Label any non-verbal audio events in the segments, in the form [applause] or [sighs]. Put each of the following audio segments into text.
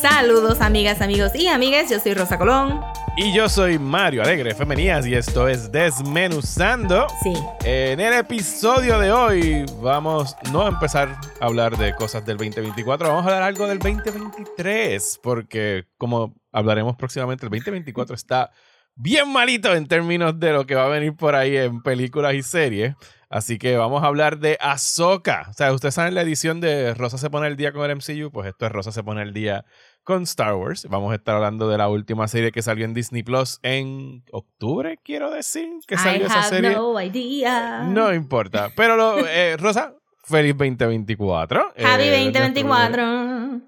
Saludos amigas, amigos y amigas, yo soy Rosa Colón. Y yo soy Mario Alegre Femenías y esto es Desmenuzando. Sí. En el episodio de hoy vamos no a empezar a hablar de cosas del 2024, vamos a hablar algo del 2023, porque como hablaremos próximamente, el 2024 está bien malito en términos de lo que va a venir por ahí en películas y series. Así que vamos a hablar de Ahsoka. O sea, ustedes saben la edición de Rosa se pone el día con el MCU, pues esto es Rosa se pone el día con Star Wars. Vamos a estar hablando de la última serie que salió en Disney Plus en octubre, quiero decir, que salió I esa have serie. no idea. No importa. Pero, lo, eh, Rosa, feliz [laughs] 2024. Happy Eh, 2024.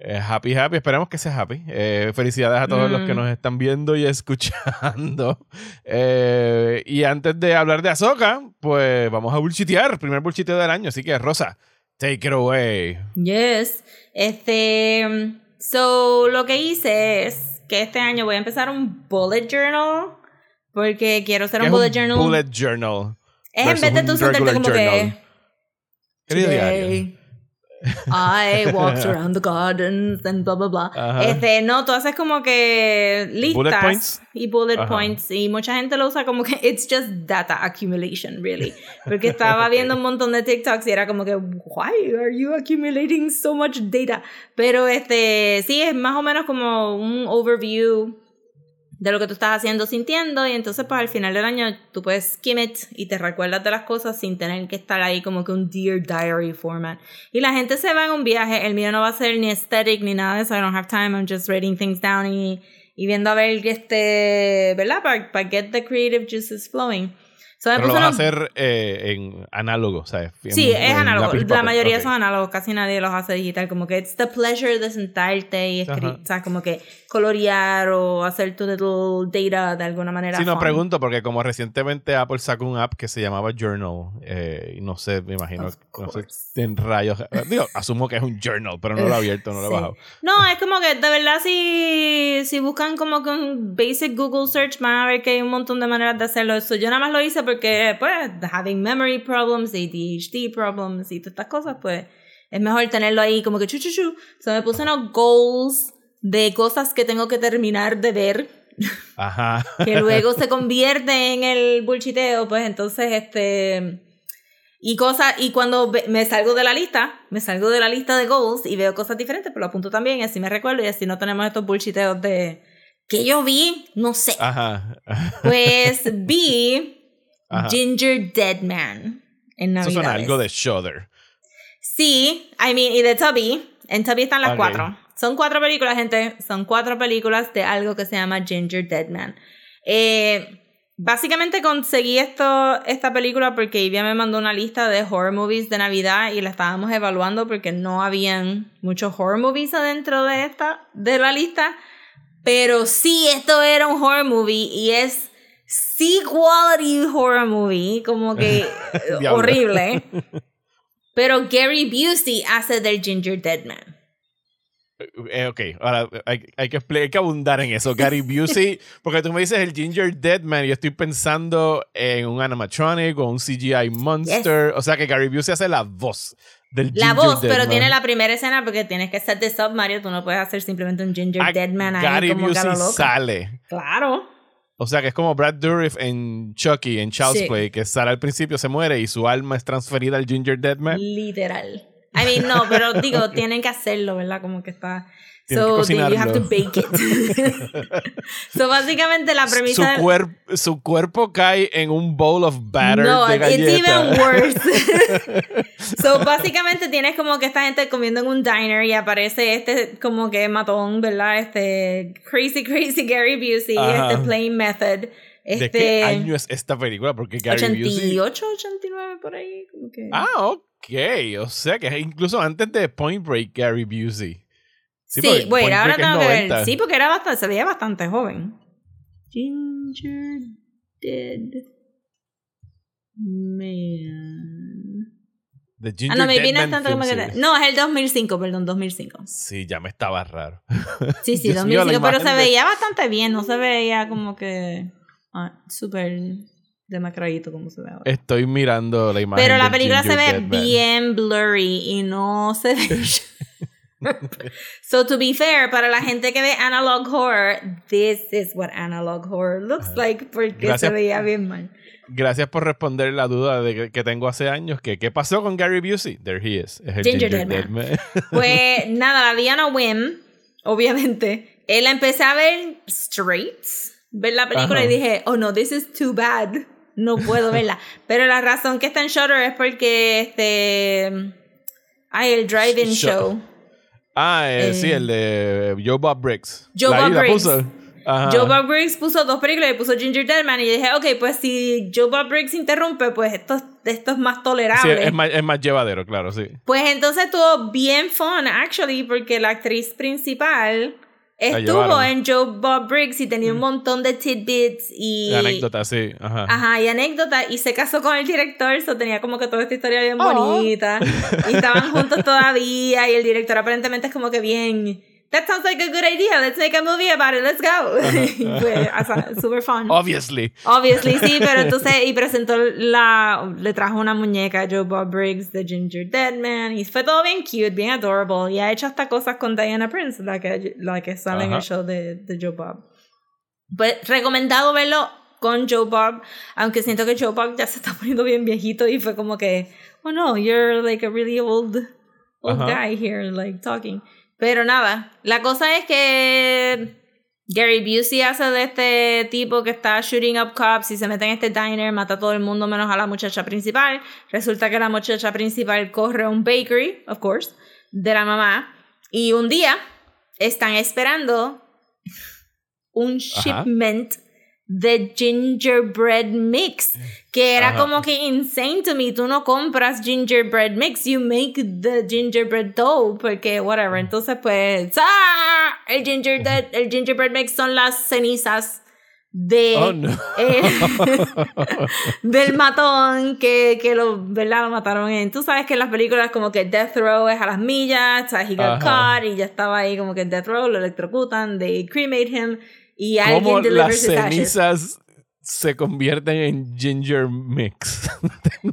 Eh, happy, happy. Esperemos que sea happy. Eh, felicidades a todos los que Mm. nos están viendo y [laughs] escuchando. Eh, y antes de hablar de Ahsoka, pues vamos a bullshitear. Primer bullshiteo del año. Así que, Rosa, take it away. Yes. Este. So, lo que hice es que este año voy a empezar un bullet journal. Porque quiero hacer ¿Qué un bullet journal. Bullet journal. es en vez de tú un sentarte como journal. que. Querido diario. I walked [laughs] around the gardens and blah blah blah. Ajá. Este, no, tú haces como que listas Bullet points. y bullet Ajá. points y mucha gente lo usa como que [laughs] it's just data accumulation really. Porque [laughs] estaba viendo un montón de TikToks y era como que why are you accumulating so much data? Pero este, sí es más o menos como un overview de lo que tú estás haciendo, sintiendo, y entonces pues al final del año tú puedes skim it y te recuerdas de las cosas sin tener que estar ahí como que un Dear Diary format. Y la gente se va en un viaje, el mío no va a ser ni aesthetic ni nada de eso, I don't have time, I'm just writing things down y, y viendo a ver este, ¿verdad? Para get the creative juices flowing. So, Pero lo vas a hacer eh, en análogo, ¿sabes? En- Sí, es análogo. La mayoría son análogos, casi nadie los hace digital. Como que it's the pleasure de sentarte y escribir, sea, como que colorear o hacer tu little data de alguna manera. Sí, no fun. pregunto porque como recientemente Apple sacó un app que se llamaba Journal eh, no sé, me imagino, no sé en rayos, eh, digo, asumo que es un journal, pero no lo he [laughs] abierto, no lo he Sí. bajado. No, es como que de verdad si, si buscan como que un basic Google search van a ver que hay un montón de maneras de hacerlo. Eso yo nada más lo hice porque pues having memory problems, ADHD problems y todas estas cosas, pues es mejor tenerlo ahí como que chu chu chu. So me puse unos goals de cosas que tengo que terminar de ver Ajá. [laughs] que luego se convierte en el bullshiteo, pues entonces este y cosas y cuando me salgo de la lista, me salgo de la lista de goals y veo cosas diferentes, pero lo apunto también y así me recuerdo y así no tenemos estos bullshiteos de que yo vi, no sé. Ajá. Pues [laughs] vi Ajá. Ginger Dead Man en Eso suena Navidades. algo de Shudder. Sí, I mean, y de Tubby. En Tubby están las Ok. cuatro. Son cuatro películas, gente. Son cuatro películas de algo que se llama Ginger Dead Man. Eh, básicamente conseguí esto, esta película porque Ivia me mandó una lista de horror movies de Navidad y la estábamos evaluando porque no habían muchos horror movies adentro de esta, de la lista. Pero sí, esto era un horror movie y es sí quality horror movie, como que [laughs] eh, horrible. [laughs] Pero Gary Busey hace del Ginger Dead Man. Eh, ok, ahora hay, hay que, expli- hay que abundar en eso. Gary Busey, [laughs] porque tú me dices el Ginger Dead Man y yo estoy pensando en un animatronic o un CGI monster. O sea que Gary Busey hace la voz del La Ginger voz, pero tiene la primera escena porque tienes que set this up, Mario. Tú no puedes hacer simplemente un Ginger Ah, Dead Man ahí Gary como Busey sale. Claro. O sea que es como Brad Dourif en Chucky, en Child's Sí. Play, que sale al principio, se muere y su alma es transferida al Ginger Dead Man. Literal. I mean, no, pero digo, [laughs] tienen que hacerlo, ¿verdad? Como que está. So then you have to bake it. [laughs] so básicamente la Su, premisa. del- cuer- su cuerpo cae en un bowl of batter no, de it's galleta. even worse. [laughs] so básicamente tienes como que esta gente comiendo en un diner y aparece este como que matón, ¿verdad? Este crazy, crazy Gary Busey, Ajá. este plain method. ¿De Este, qué año es esta película? Porque Gary Busey... 88, 89 por ahí, como que. Ah, ok. O sea que incluso antes de Point Break, Gary Busey. Sí, bueno, ahora tengo que ver. 90. Sí, porque era bastante, se veía bastante joven. Ginger Dead Man. The Ah, no, me Dead Man tanto como que. No, es el 2005, perdón, 2005. Sí, ya me estaba raro. [laughs] Sí, sí, Dios mío, la 2005, pero se de- veía bastante bien, no se veía como que. Ah, súper demacradito como se ve ahora. Estoy mirando la imagen. Pero la película se ve Dead Man. bien blurry y no se ve. [laughs] so to be fair, para la gente que ve analog horror, this is what analog horror looks like porque Gracias. se veía bien mal. Gracias por responder la duda de que, que tengo hace años. Que, ¿Qué pasó con Gary Busey? There he is. Es el Ginger Ginger, Dead Dead Man. [laughs] Pues nada, la vi on a whim, obviamente. Él empecé a ver straight, ver la película Ajá. y dije, oh no, this is too bad. No puedo verla. [laughs] Pero la razón que está en Shutter es porque este. Ay, el drive-in show. Ah, eh, Eh, sí, el de Joe Bob Briggs. Joe La- Bob Briggs. puso. Ajá. Joe Bob Briggs puso dos películas y puso Ginger Deadman y dije, ok, pues si Joe Bob Briggs interrumpe, pues esto, esto es más Sí, tolerable. es más, es más llevadero, claro, sí. Pues entonces estuvo bien fun, actually, porque la actriz principal estuvo en Joe Bob Briggs y tenía un montón de tidbits y... Anécdota, sí. Ajá. Ajá, y anécdota, y se casó con el director, so tenía como que toda esta historia bien Oh. bonita, y estaban juntos [laughs] todavía, y el director aparentemente es como que bien, that sounds like a good idea, let's make a movie about it, let's go. [laughs] o sea, super fun. Obviously. Obviously, sí, [laughs] pero entonces, y presentó la, le trajo una muñeca a Joe Bob Briggs de Ginger Deadman, y fue todo bien cute, bien adorable, y ha hecho hasta cosas con Diana Prince, la que, la que sale en el show de, de Joe Bob. Pues recomendado verlo con Joe Bob, aunque siento que Joe Bob ya se está poniendo bien viejito y fue como que, oh no, you're like a really old, old Ajá. guy here, like talking. Pero nada, la cosa es que Gary Busey hace de este tipo que está shooting up cops y se mete en este diner, mata a todo el mundo menos a la muchacha principal. Resulta que la muchacha principal corre a un bakery, of course, de la mamá. Y un día están esperando un Ajá. De gingerbread mix, que era Ajá. como que insane to me. Tú no compras gingerbread mix, you make the gingerbread dough, porque whatever. Entonces, pues, ¡ah! El, ginger el gingerbread mix son las cenizas de Oh, no. eh, [laughs] del matón que, que lo, ¿verdad? lo mataron en. Tú sabes que en las películas como que Death Row es a las millas, o sea, he got Ajá. caught y ya estaba ahí como que Death Row, lo electrocutan, they cremate him y ¿Cómo alguien las cenizas se convierten en ginger mix?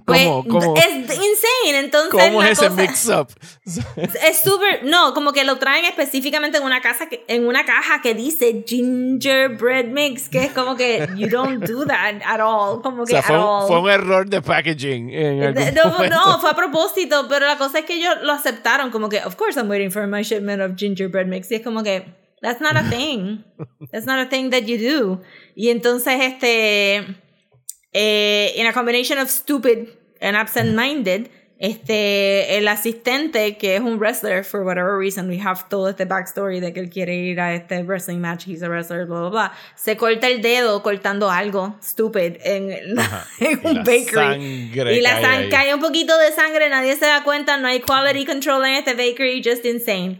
Pues, [laughs] ¿Cómo, cómo, es insane, entonces cómo es ese cosa- mix-up? [laughs] Es súper, no, como que lo traen específicamente en una casa que, en una caja que dice gingerbread mix, que es como que you don't do that at all, como O que sea, at fue, un- all. fue un error de packaging en No, no, fue a propósito, pero la cosa es que ellos lo aceptaron, como que, of course I'm waiting for my shipment of gingerbread mix, y es como que, that's not a thing, that's not a thing that you do. Y entonces, este, eh, in a combination of stupid and absent-minded, este, el asistente, que es un wrestler, for whatever reason, we have todo este backstory de que él quiere ir a este wrestling match, he's a wrestler, blah, blah, blah, se corta el dedo cortando algo stupid en, [laughs] Y un la bakery. sangre Y la cae sang- ahí. cae un poquito de sangre, nadie se da cuenta, no hay quality control en este bakery, just insane.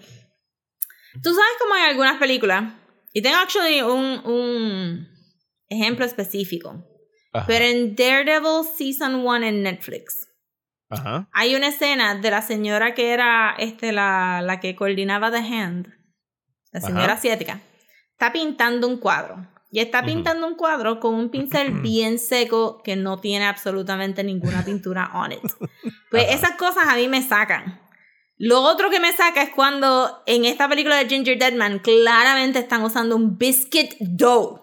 Tú sabes como en algunas películas, y tengo actually un, un ejemplo específico, Ajá. pero en Daredevil Season 1 en Netflix, Ajá. hay una escena de la señora que era este, la, la que coordinaba The Hand, la señora Ajá. asiática, está pintando un cuadro. Y está pintando un cuadro con un pincel [clears throat] bien seco que no tiene absolutamente ninguna [laughs] pintura on it. [laughs] Pues Ajá. esas cosas a mí me sacan. Lo otro que me saca es cuando en esta película de Ginger Deadman claramente están usando un biscuit dough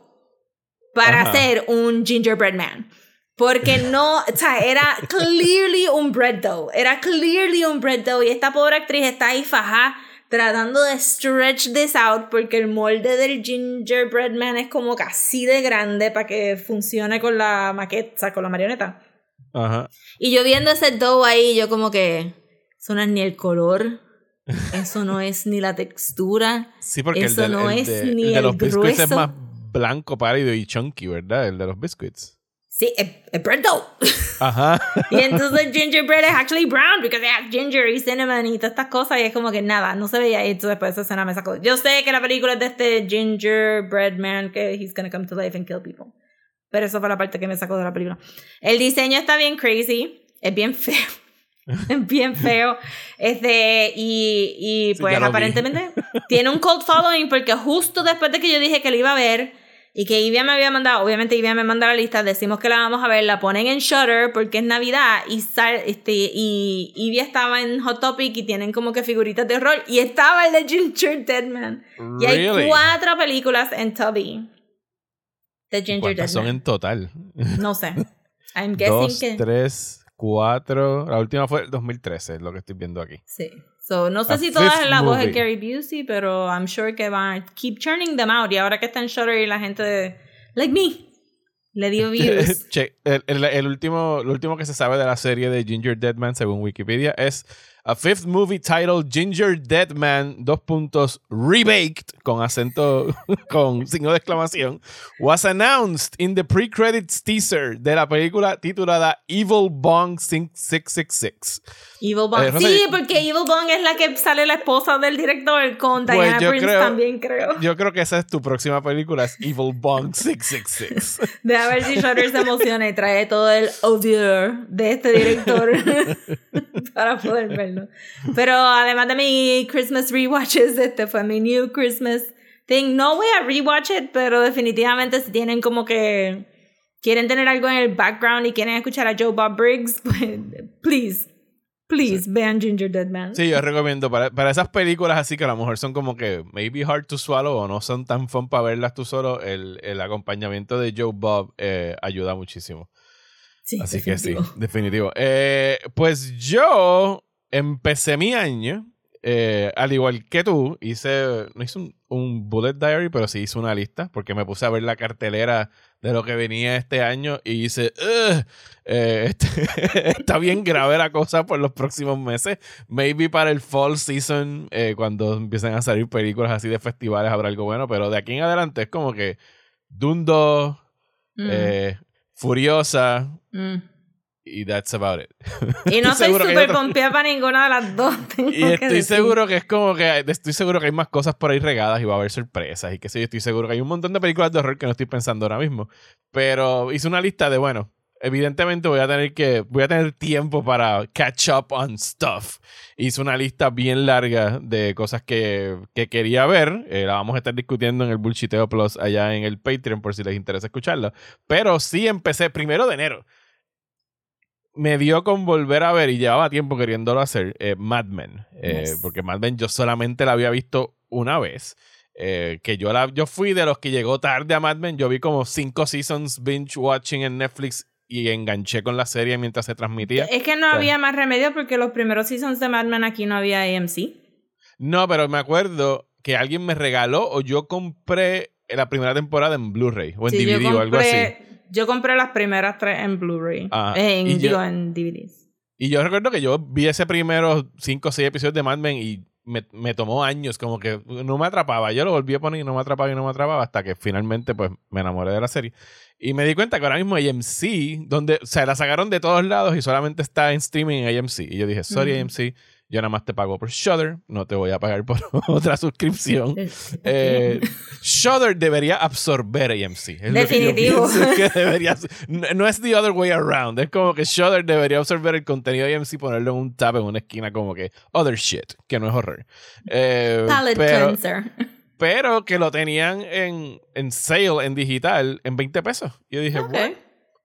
para Ajá. hacer un gingerbread man. Porque [laughs] no, o sea, era clearly un bread dough. Era clearly un bread dough. Y esta pobre actriz está ahí fajá tratando de stretch this out porque el molde del gingerbread man es como casi de grande para que funcione con la maqueta, o sea, con la marioneta. Ajá. Y yo viendo ese dough ahí, yo como que eso no es ni el color, eso no es ni la textura. Sí, porque Eso el, del- no el es de, ni el de el los biscuits es grueso. más blanco, pálido y chunky, ¿verdad? El de los biscuits. Sí, es, es bread dough. Ajá. y entonces gingerbread es actually brown because they have ginger y cinnamon y todas estas cosas y es como que nada, no se veía y entonces después esa escena me sacó. Yo sé que la película es de este gingerbread man que he's gonna come to life and kill people. Pero eso fue la parte que me sacó de la película. El diseño está bien crazy, es bien feo. [laughs] Bien feo. Este, y, y Sí, pues vi. aparentemente [laughs] tiene un cult following porque justo después de que yo dije que lo iba a ver, y que Ivia me había mandado, obviamente Ivia me manda la lista, decimos que la vamos a ver, la ponen en Shutter porque es Navidad y, este, y Ivia estaba en Hot Topic y tienen como que figuritas de horror y estaba el de Ginger Deadman. Y hay cuatro películas en Tubby de Ginger Deadman. son en total? No sé. [laughs] I'm guessing Dos, que... tres, cuatro. La última fue el 2013, lo que estoy viendo aquí. Sí. So, no sé si todas la voz de Gary Busey, pero I'm sure que van a keep churning them out. Y ahora que está en Shutter y la gente de, like me, le dio [laughs] views. che, el, el, el, último, lo último que se sabe de la serie de Ginger Deadman, según Wikipedia, es a fifth movie titled Ginger Dead Man, dos puntos, rebaked, con acento, [laughs] con signo de exclamación, was announced in the pre-credits teaser de la película titulada Evil Bong 666. Evil Bong. Eh, sí, porque Evil Bong es la que sale la esposa del director con pues Diana Prince también, creo. Yo creo que esa es tu próxima película, es Evil Bong 666. [laughs] De ver si Shutter se emociona y trae todo el odio de este director [laughs] [laughs] para poder verlo. Pero además de mi Christmas rewatches, este fue mi New Christmas thing. No voy a rewatch it, pero definitivamente si tienen como que quieren tener algo en el background y quieren escuchar a Joe Bob Briggs, pues, please Please, vean Ginger Dead Man. Sí, yo recomiendo para, para, esas películas así que a lo mejor son como que maybe hard to swallow o no son tan fun para verlas tú solo, el, el acompañamiento de Joe Bob eh, ayuda muchísimo. Sí, así que sí, definitivo. Eh, pues yo empecé mi año, eh, al igual que tú, hice, no hice un, un bullet diary, pero sí hice una lista porque me puse a ver la cartelera de lo que venía este año y dice, eh, [laughs] este, está bien grave la cosa por los próximos meses. Maybe para el fall season, eh, cuando empiecen a salir películas así de festivales, habrá algo bueno, pero de aquí en adelante es como que Dundo, mm. eh, Furiosa. Mm y that's about it. Y [laughs] no estoy súper confiada para ninguna de las dos. Y estoy seguro que es como que estoy seguro que hay más cosas por ahí regadas y va a haber sorpresas y que sé yo, estoy seguro que hay un montón de películas de horror que no estoy pensando ahora mismo. Pero hice una lista de, bueno, evidentemente voy a tener que voy a tener tiempo para catch up on stuff. Hice una lista bien larga de cosas que, que quería ver. Eh, la vamos a estar discutiendo en el Bullshiteo Plus allá en el Patreon por si les interesa escucharla. Pero sí empecé primero de enero me dio con volver a ver, y llevaba tiempo queriéndolo hacer, eh, Mad Men. Eh, porque Mad Men yo solamente la había visto una vez. Eh, que yo, la, yo fui de los que llegó tarde a Mad Men. Yo vi como cinco seasons binge watching en Netflix y enganché con la serie mientras se transmitía. Es que no había más remedio porque los primeros seasons de Mad Men aquí no había AMC. No, pero me acuerdo que alguien me regaló o yo compré la primera temporada en Blu-ray o en DVD o algo así. Yo compré las primeras tres en Blu-ray. Ah, en, digo, en DVDs. Y yo recuerdo que yo vi ese primero cinco o seis episodios de Mad Men y me, me, tomó años, como que no me atrapaba. Yo lo volví a poner y no me atrapaba y no me atrapaba hasta que finalmente pues me enamoré de la serie. Y me di cuenta que ahora mismo AMC, donde, o sea, la sacaron de todos lados y solamente está en streaming en AMC. Y yo dije, sorry AMC, yo nada más te pago por Shudder, no te voy a pagar por [laughs] otra suscripción. [laughs] Eh, Shudder debería absorber AMC. Definitivo. [laughs] no, es the other way around. Es como que Shudder debería absorber el contenido de AMC y ponerlo en un tab en una esquina como que other shit, que no es horror. Eh, pero, cleanser. Pero que lo tenían en, en sale, en digital, en 20 pesos. Y yo dije, okay.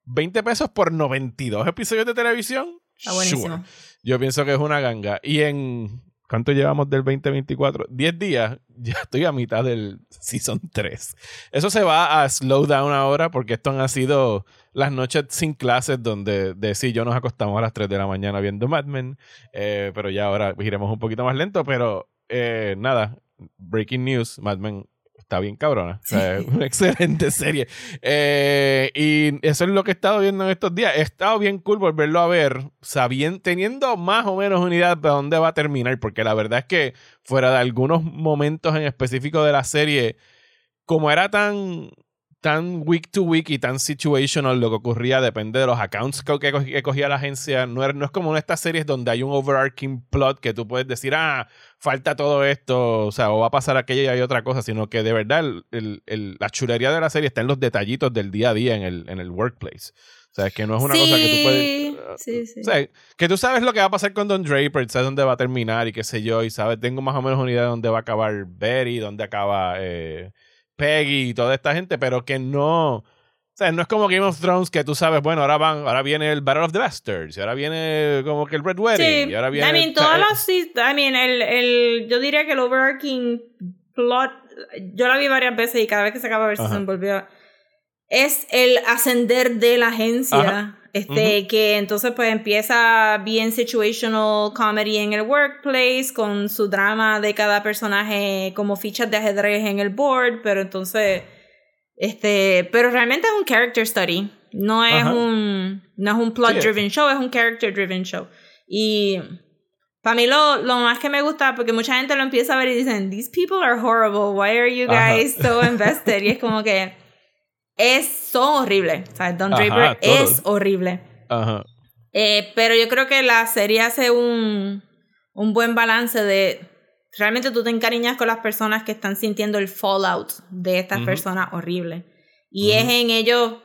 20 pesos por 92 episodios de televisión. Está buenísimo. Yo pienso que es una ganga. Y en. ¿Cuánto llevamos del 2024? 10 días. [laughs] Ya estoy a mitad del Season 3. Eso se va a slow down ahora porque esto han sido las noches sin clases donde de sí yo nos acostamos a las 3 de la mañana viendo Mad Men. Eh, pero ya ahora iremos un poquito más lento. Pero eh, nada, breaking news: Mad Men está bien cabrona. una [laughs] excelente serie. Eh, y eso es lo que he estado viendo en estos días. He estado bien cool volverlo a ver, sabiendo, teniendo más o menos unidad de dónde va a terminar, porque la verdad es que fuera de algunos momentos en específico de la serie, como era tan tan week to week y tan situational lo que ocurría depende de los accounts que, cogía la agencia. No es, no es como en estas series donde hay un overarching plot que tú puedes decir, ah, falta todo esto, o sea, o va a pasar aquello y hay otra cosa, sino que de verdad el, la chulería de la serie está en los detallitos del día a día en el, en el workplace. O sea, es que no es una cosa que tú puedes. Sí, sí. O sea, que tú sabes lo que va a pasar con Don Draper, sabes dónde va a terminar y qué sé yo, y sabes, tengo más o menos una idea de dónde va a acabar Betty, dónde acaba. Eh, Peggy y toda esta gente, pero que no. O sea, no es como Game of Thrones que tú sabes, bueno, ahora van, ahora viene el Battle of the Bastards, y ahora viene como que el Red Wedding, Sí, y ahora viene. I mean, todas eh, las, I mean, el, el, yo diría que el overarching plot, yo la vi varias veces y cada vez que se acaba de ver se Ajá. envolvió. Es el ascender de la agencia. Ajá. Este, que entonces pues empieza bien situational comedy en el workplace, con su drama de cada personaje como fichas de ajedrez en el board, pero entonces, este, pero realmente es un character study, no es Ajá. un, no es un plot Sí, driven show, es un character driven show. Y para mí lo, lo más que me gusta, porque mucha gente lo empieza a ver y dicen, these people are horrible, why are you Ajá. guys so invested? y es como que es, son horribles. O sea, Don Ajá, Draper todos. es horrible. Ajá. Eh, pero yo creo que la serie hace un, un buen balance de realmente tú te encariñas con las personas que están sintiendo el fallout de estas Ujú. personas horribles. Y es en ellos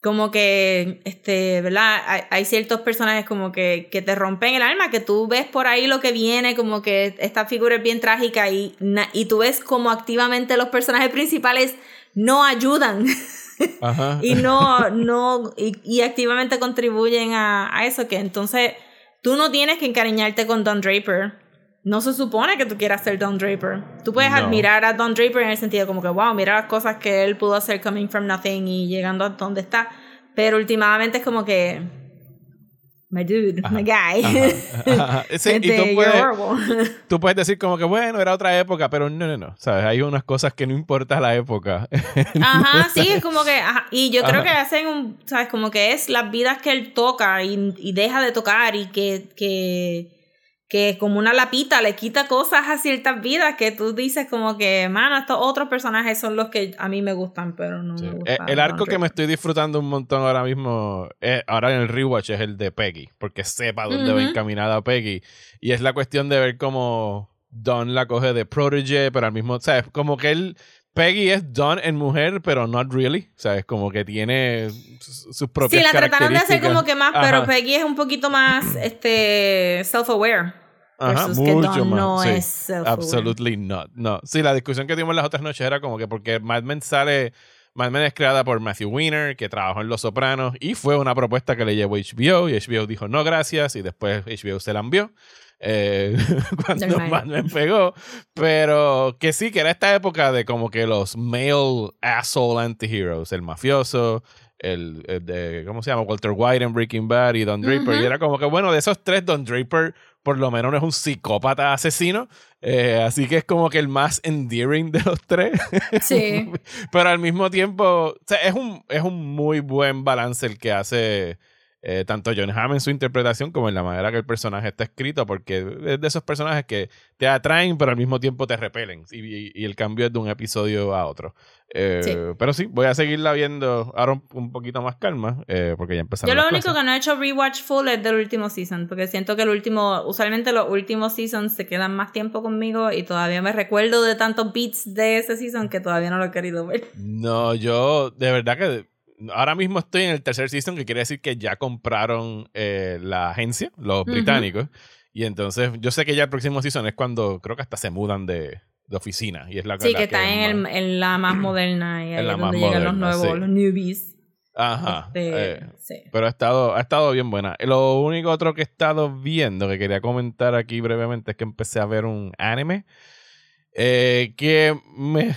como que, este, ¿verdad? Hay, hay ciertos personajes como que, que te rompen el alma, que tú ves por ahí lo que viene, como que esta figura es bien trágica y, na- y tú ves como activamente los personajes principales no ayudan [laughs] Ajá. y no, no, y, y activamente contribuyen a, a eso, que entonces tú no tienes que encariñarte con Don Draper. No se supone que tú quieras ser Don Draper. Tú puedes No. admirar a Don Draper en el sentido como que, wow, mira las cosas que él pudo hacer coming from nothing y llegando a donde está. Pero últimamente es como que, my dude, Ajá. my guy. Ajá, [laughs] ajá. Sí, y Este, tú you're puedes, horrible. [laughs] tú puedes decir como que, bueno, era otra época, pero no, no, no. ¿Sabes? Hay unas cosas que no importa la época. [laughs] Ajá, sí, es como que, y yo creo que hacen un, sabes, como que es las vidas que él toca y, y deja de tocar y que, que, que como una lapita le quita cosas a ciertas vidas que tú dices como que, mano, estos otros personajes son los que a mí me gustan, pero no Sí. me Eh, gustan. El arco que me estoy disfrutando un montón ahora mismo, eh, ahora en el rewatch, es el de Peggy, porque sepa dónde va Ujú. encaminada Peggy. Y es la cuestión de ver cómo Don la coge de protege, pero al mismo, ¿sabes? Como que él, Peggy es Don en mujer, pero not really, ¿sabes? Como que tiene sus sus Sí, propias la trataron de hacer como que más, pero. Peggy es un poquito más este self-aware. Ajá, versus que mucho Don más. no sí. es self-aware. Absolutely not. No. Sí, la discusión que tuvimos las otras noches era como que porque Mad Men sale. Mad Men es creada por Matthew Weiner, que trabajó en Los Sopranos, y fue una propuesta que le llevó HBO, y HBO dijo no gracias, y después HBO se la envió. eh, [laughs] cuando. Mad Men pegó. Pero que sí, que era esta época de como que los male asshole antiheroes, el mafioso, el, el de, ¿cómo se llama? Walter White en Breaking Bad y Don Draper. Y era como que, bueno, de esos tres, Don Draper por lo menos no es un psicópata asesino. eh, así que es como que el más endearing de los tres. Sí. [laughs] Pero al mismo tiempo, o sea, es un, es un muy buen balance el que hace eh, tanto John Hamm en su interpretación como en la manera que el personaje está escrito, porque es de esos personajes que te atraen, pero al mismo tiempo te repelen. Y, y- y el cambio es de un episodio a otro. Eh, Sí. Pero sí, voy a seguirla viendo ahora un, un poquito más calma, eh, porque ya empezaron Yo lo las único clases. que no he hecho rewatch full es del último season, porque siento que el último, usualmente los últimos seasons se quedan más tiempo conmigo y todavía me recuerdo de tantos beats de ese season que todavía no lo he querido ver. No, yo de verdad que ahora mismo estoy en el tercer season, que quiere decir que ya compraron eh, la agencia, los británicos. Y entonces yo sé que ya el próximo season es cuando creo que hasta se mudan de, de oficina. Y es la Sí, la que está es en, más- el, en la más moderna y En ahí es donde llegan los nuevos, sí. los newbies. Ajá. Este, eh, sí. pero ha estado, ha estado bien buena. Lo único otro que he estado viendo, que quería comentar aquí brevemente, es que empecé a ver un anime. Eh, que me,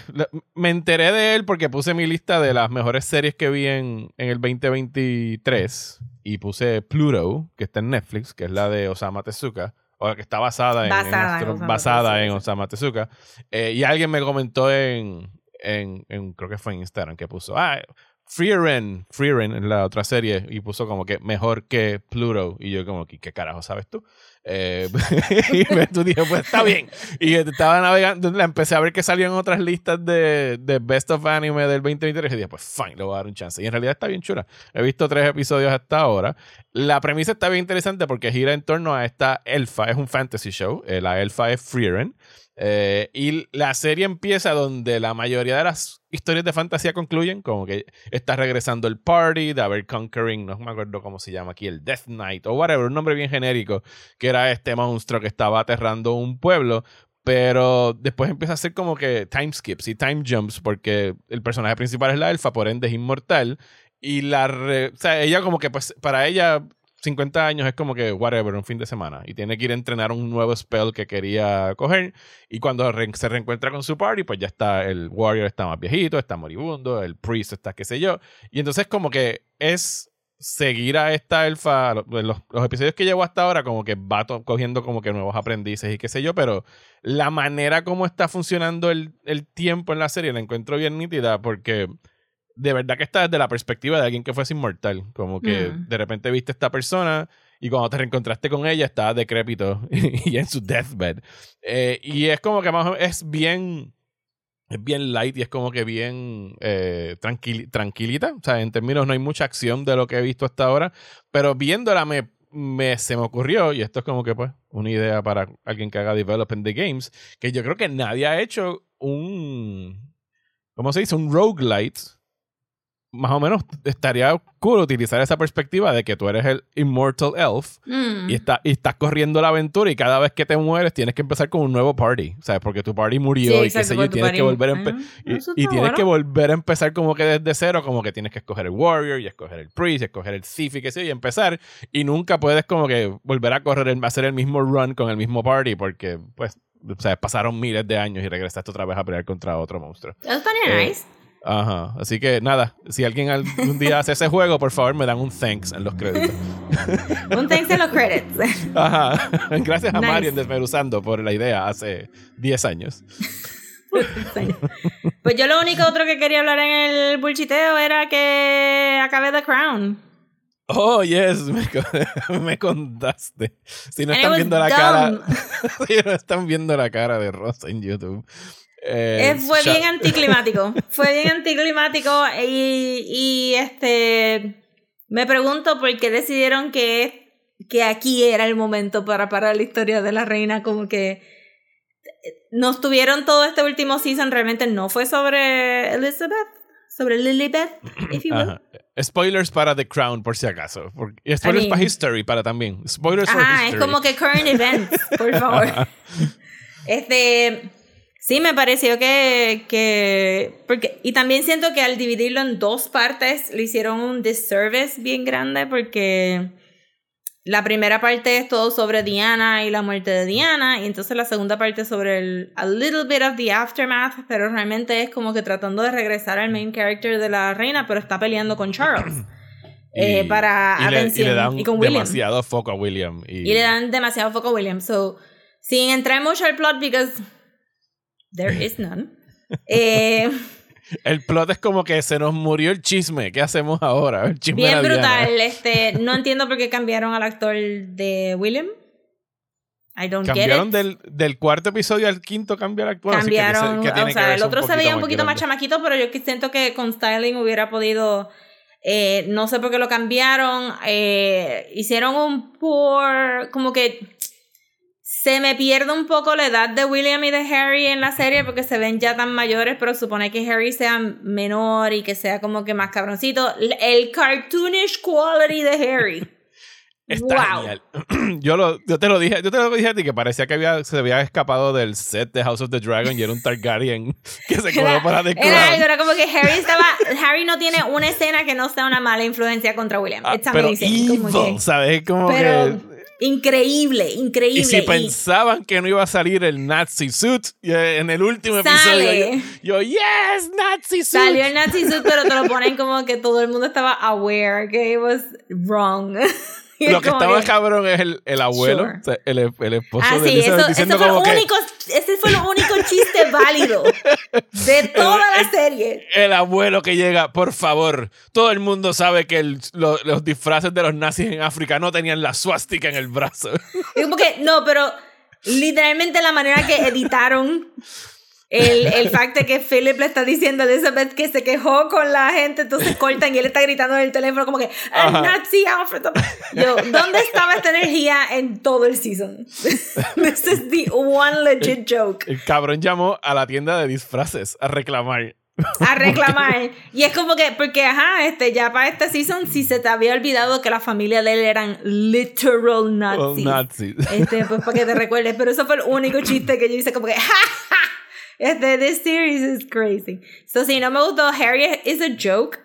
me enteré de él porque puse mi lista de las mejores series que vi en, en el 2023 y puse Pluto, que está en Netflix, que es la de Osama Tezuka, o la que está basada en, en Basada en Tezuka, en. Osama Tezuka. Eh, y alguien me comentó en, en, creo que fue en Instagram, que puso, ah, Freeren, Freeren en la otra serie, y puso como que mejor que Pluto. Y yo como, ¿qué, qué carajo sabes tú? Eh, [laughs] y me dije, pues está bien. Y estaba navegando, la empecé a ver que salían otras listas de, de Best of Anime del 2023 y dije, pues fine, le voy a dar un chance. Y en realidad está bien chula. He visto tres episodios hasta ahora. La premisa está bien interesante porque gira en torno a esta elfa, es un fantasy show. eh, la elfa es Freeren. Eh, y la serie empieza donde la mayoría de las historias de fantasía concluyen, como que está regresando el party, de haber conquering, no me acuerdo cómo se llama aquí, el Death Knight o whatever, un nombre bien genérico, que era este monstruo que estaba aterrando un pueblo. pero después empieza a hacer como que time skips y time jumps porque el personaje principal es la elfa, por ende es inmortal. Y la... o sea, ella como que pues para ella 50 años es como que whatever, un fin de semana. Y tiene que ir a entrenar un nuevo spell que quería coger. Y cuando se reencuentra con su party, pues ya está el warrior está más viejito, está moribundo, el priest está qué sé yo. Y entonces como que es seguir a esta elfa, los, episodios que llevo hasta ahora, como que va cogiendo como que nuevos aprendices y qué sé yo, pero la manera como está funcionando el, tiempo en la serie la encuentro bien nítida porque de verdad que está desde la perspectiva de alguien que fuese inmortal, como que mm. de repente viste a esta persona y cuando te reencontraste con ella estaba decrépito [laughs] y en su deathbed. Eh, y es como que más es bien es bien light y es como que bien eh, tranquilita. O sea, en términos no hay mucha acción de lo que he visto hasta ahora, pero viéndola me, me, se me ocurrió, y esto es como que pues una idea para alguien que haga development de games, que yo creo que nadie ha hecho un, ¿cómo se dice? Un roguelite más o menos estaría cool utilizar esa perspectiva de que tú eres el Immortal Elf mm. y, está, y estás corriendo la aventura y cada vez que te mueres tienes que empezar con un nuevo party, ¿sabes? Porque tu party murió y qué sé yo, tienes que volver a ah, y, tienes que volver a empezar como que desde cero, como que tienes que escoger el Warrior y escoger el Priest y escoger el Sith y qué sé yo, y empezar y nunca puedes como que volver a correr, el, hacer el mismo run con el mismo party porque pues o sea, pasaron miles de años y regresaste otra vez a pelear contra otro monstruo. Eso estaría eh, nice. Ajá. Así que nada, si alguien algún día hace ese juego, por favor me dan un thanks en los créditos. [laughs] un thanks en los créditos. Ajá. [laughs] Gracias a Mario en Desmeruzando por la idea hace 10 años. [laughs] pues yo lo único otro que quería hablar en el bullshiteo era que acabé The Crown. Oh, yes, me, me contaste. Si no están viendo la cara, si no están viendo la cara de Rosa en YouTube. Eh, eh, fue bien anticlimático. [laughs] fue bien anticlimático y, y, este me pregunto por qué decidieron que, que aquí era el momento para parar la historia de la reina, como que nos tuvieron todo este último season, realmente no fue sobre Elizabeth, sobre Lilibeth, [clears throat] if you will. Spoilers para The Crown, por si acaso. Y spoilers para History, para también. Spoilers Ah, es como que current events, por favor. [laughs] este, Sí, me pareció que, que porque, y también siento que al dividirlo en dos partes le hicieron un disservice bien grande porque la primera parte es todo sobre Diana y la muerte de Diana y entonces la segunda parte es sobre el a little bit of the aftermath, pero realmente es como que tratando de regresar al main character de la reina, pero está peleando con Charles. [clears throat] Eh, para y. Le, dan y con demasiado foco a William. Y... y... le dan demasiado foco a William. So, sin entrar mucho al plot, because There is none. Eh, [laughs] el plot es como que se nos murió el chisme. ¿Qué hacemos ahora? bien brutal. [laughs] Este, no entiendo por qué cambiaron al actor de William. I don't cambiaron Del, del cuarto episodio al quinto cambiar actor. Cambiaron. o sea, el otro se veía un poquito más, chamaquito, pero yo siento que con styling hubiera podido. Eh, no sé por qué lo cambiaron. Eh, hicieron un poor. Como que se me pierde un poco la edad de William y de Harry en la serie porque se ven ya tan mayores, pero supone que Harry sea menor y que sea como que más cabroncito. El cartoonish quality de Harry. [laughs] Está genial. [clears throat] Yo, lo, yo te lo dije, yo te lo dije a ti que parecía que había, se había escapado del set de House of the Dragon y era un Targaryen [laughs] que se quedó para The Era, era, como que Harry [laughs] estaba, Harry no tiene una escena que no sea una mala influencia contra William. Ah, pero evil, ¿sabes? Como que Increíble, increíble. Y si pensaban que no iba a salir el Nazi suit eh, en el último episodio, yo, yes, Nazi suit. Salió el Nazi suit, pero te lo ponen como que todo el mundo estaba aware que it was wrong. [laughs] [laughs] Lo que estaba cabrón es el, el abuelo, el, el, esposo ah, de sí, eso, eso fue lo único, ese fue lo único chiste válido de [laughs] toda la serie. El abuelo que llega, por favor, todo el mundo sabe que los disfraces de los nazis en África no tenían la suástica en el brazo. [laughs] Como que, no, pero literalmente la manera que editaron el, el fact de que Philip le está diciendo a Elizabeth que se quejó con la gente, entonces cortan y él está gritando en el teléfono como que ¡El Nazi Alfred! Yo, ¿dónde estaba esta energía en todo el season? [laughs] This is the one legit joke. El cabrón llamó a la tienda de disfraces a reclamar a reclamar. y es como que, porque, ajá, este, ya para esta season, si se te había olvidado que la familia de él eran literal nazis. nazis. Este, pues para que te recuerdes. Pero eso fue el único chiste que yo hice, como que, [laughs] ¡ja, ja! Este, this series is crazy. So, si no me gustó, Harry is a joke.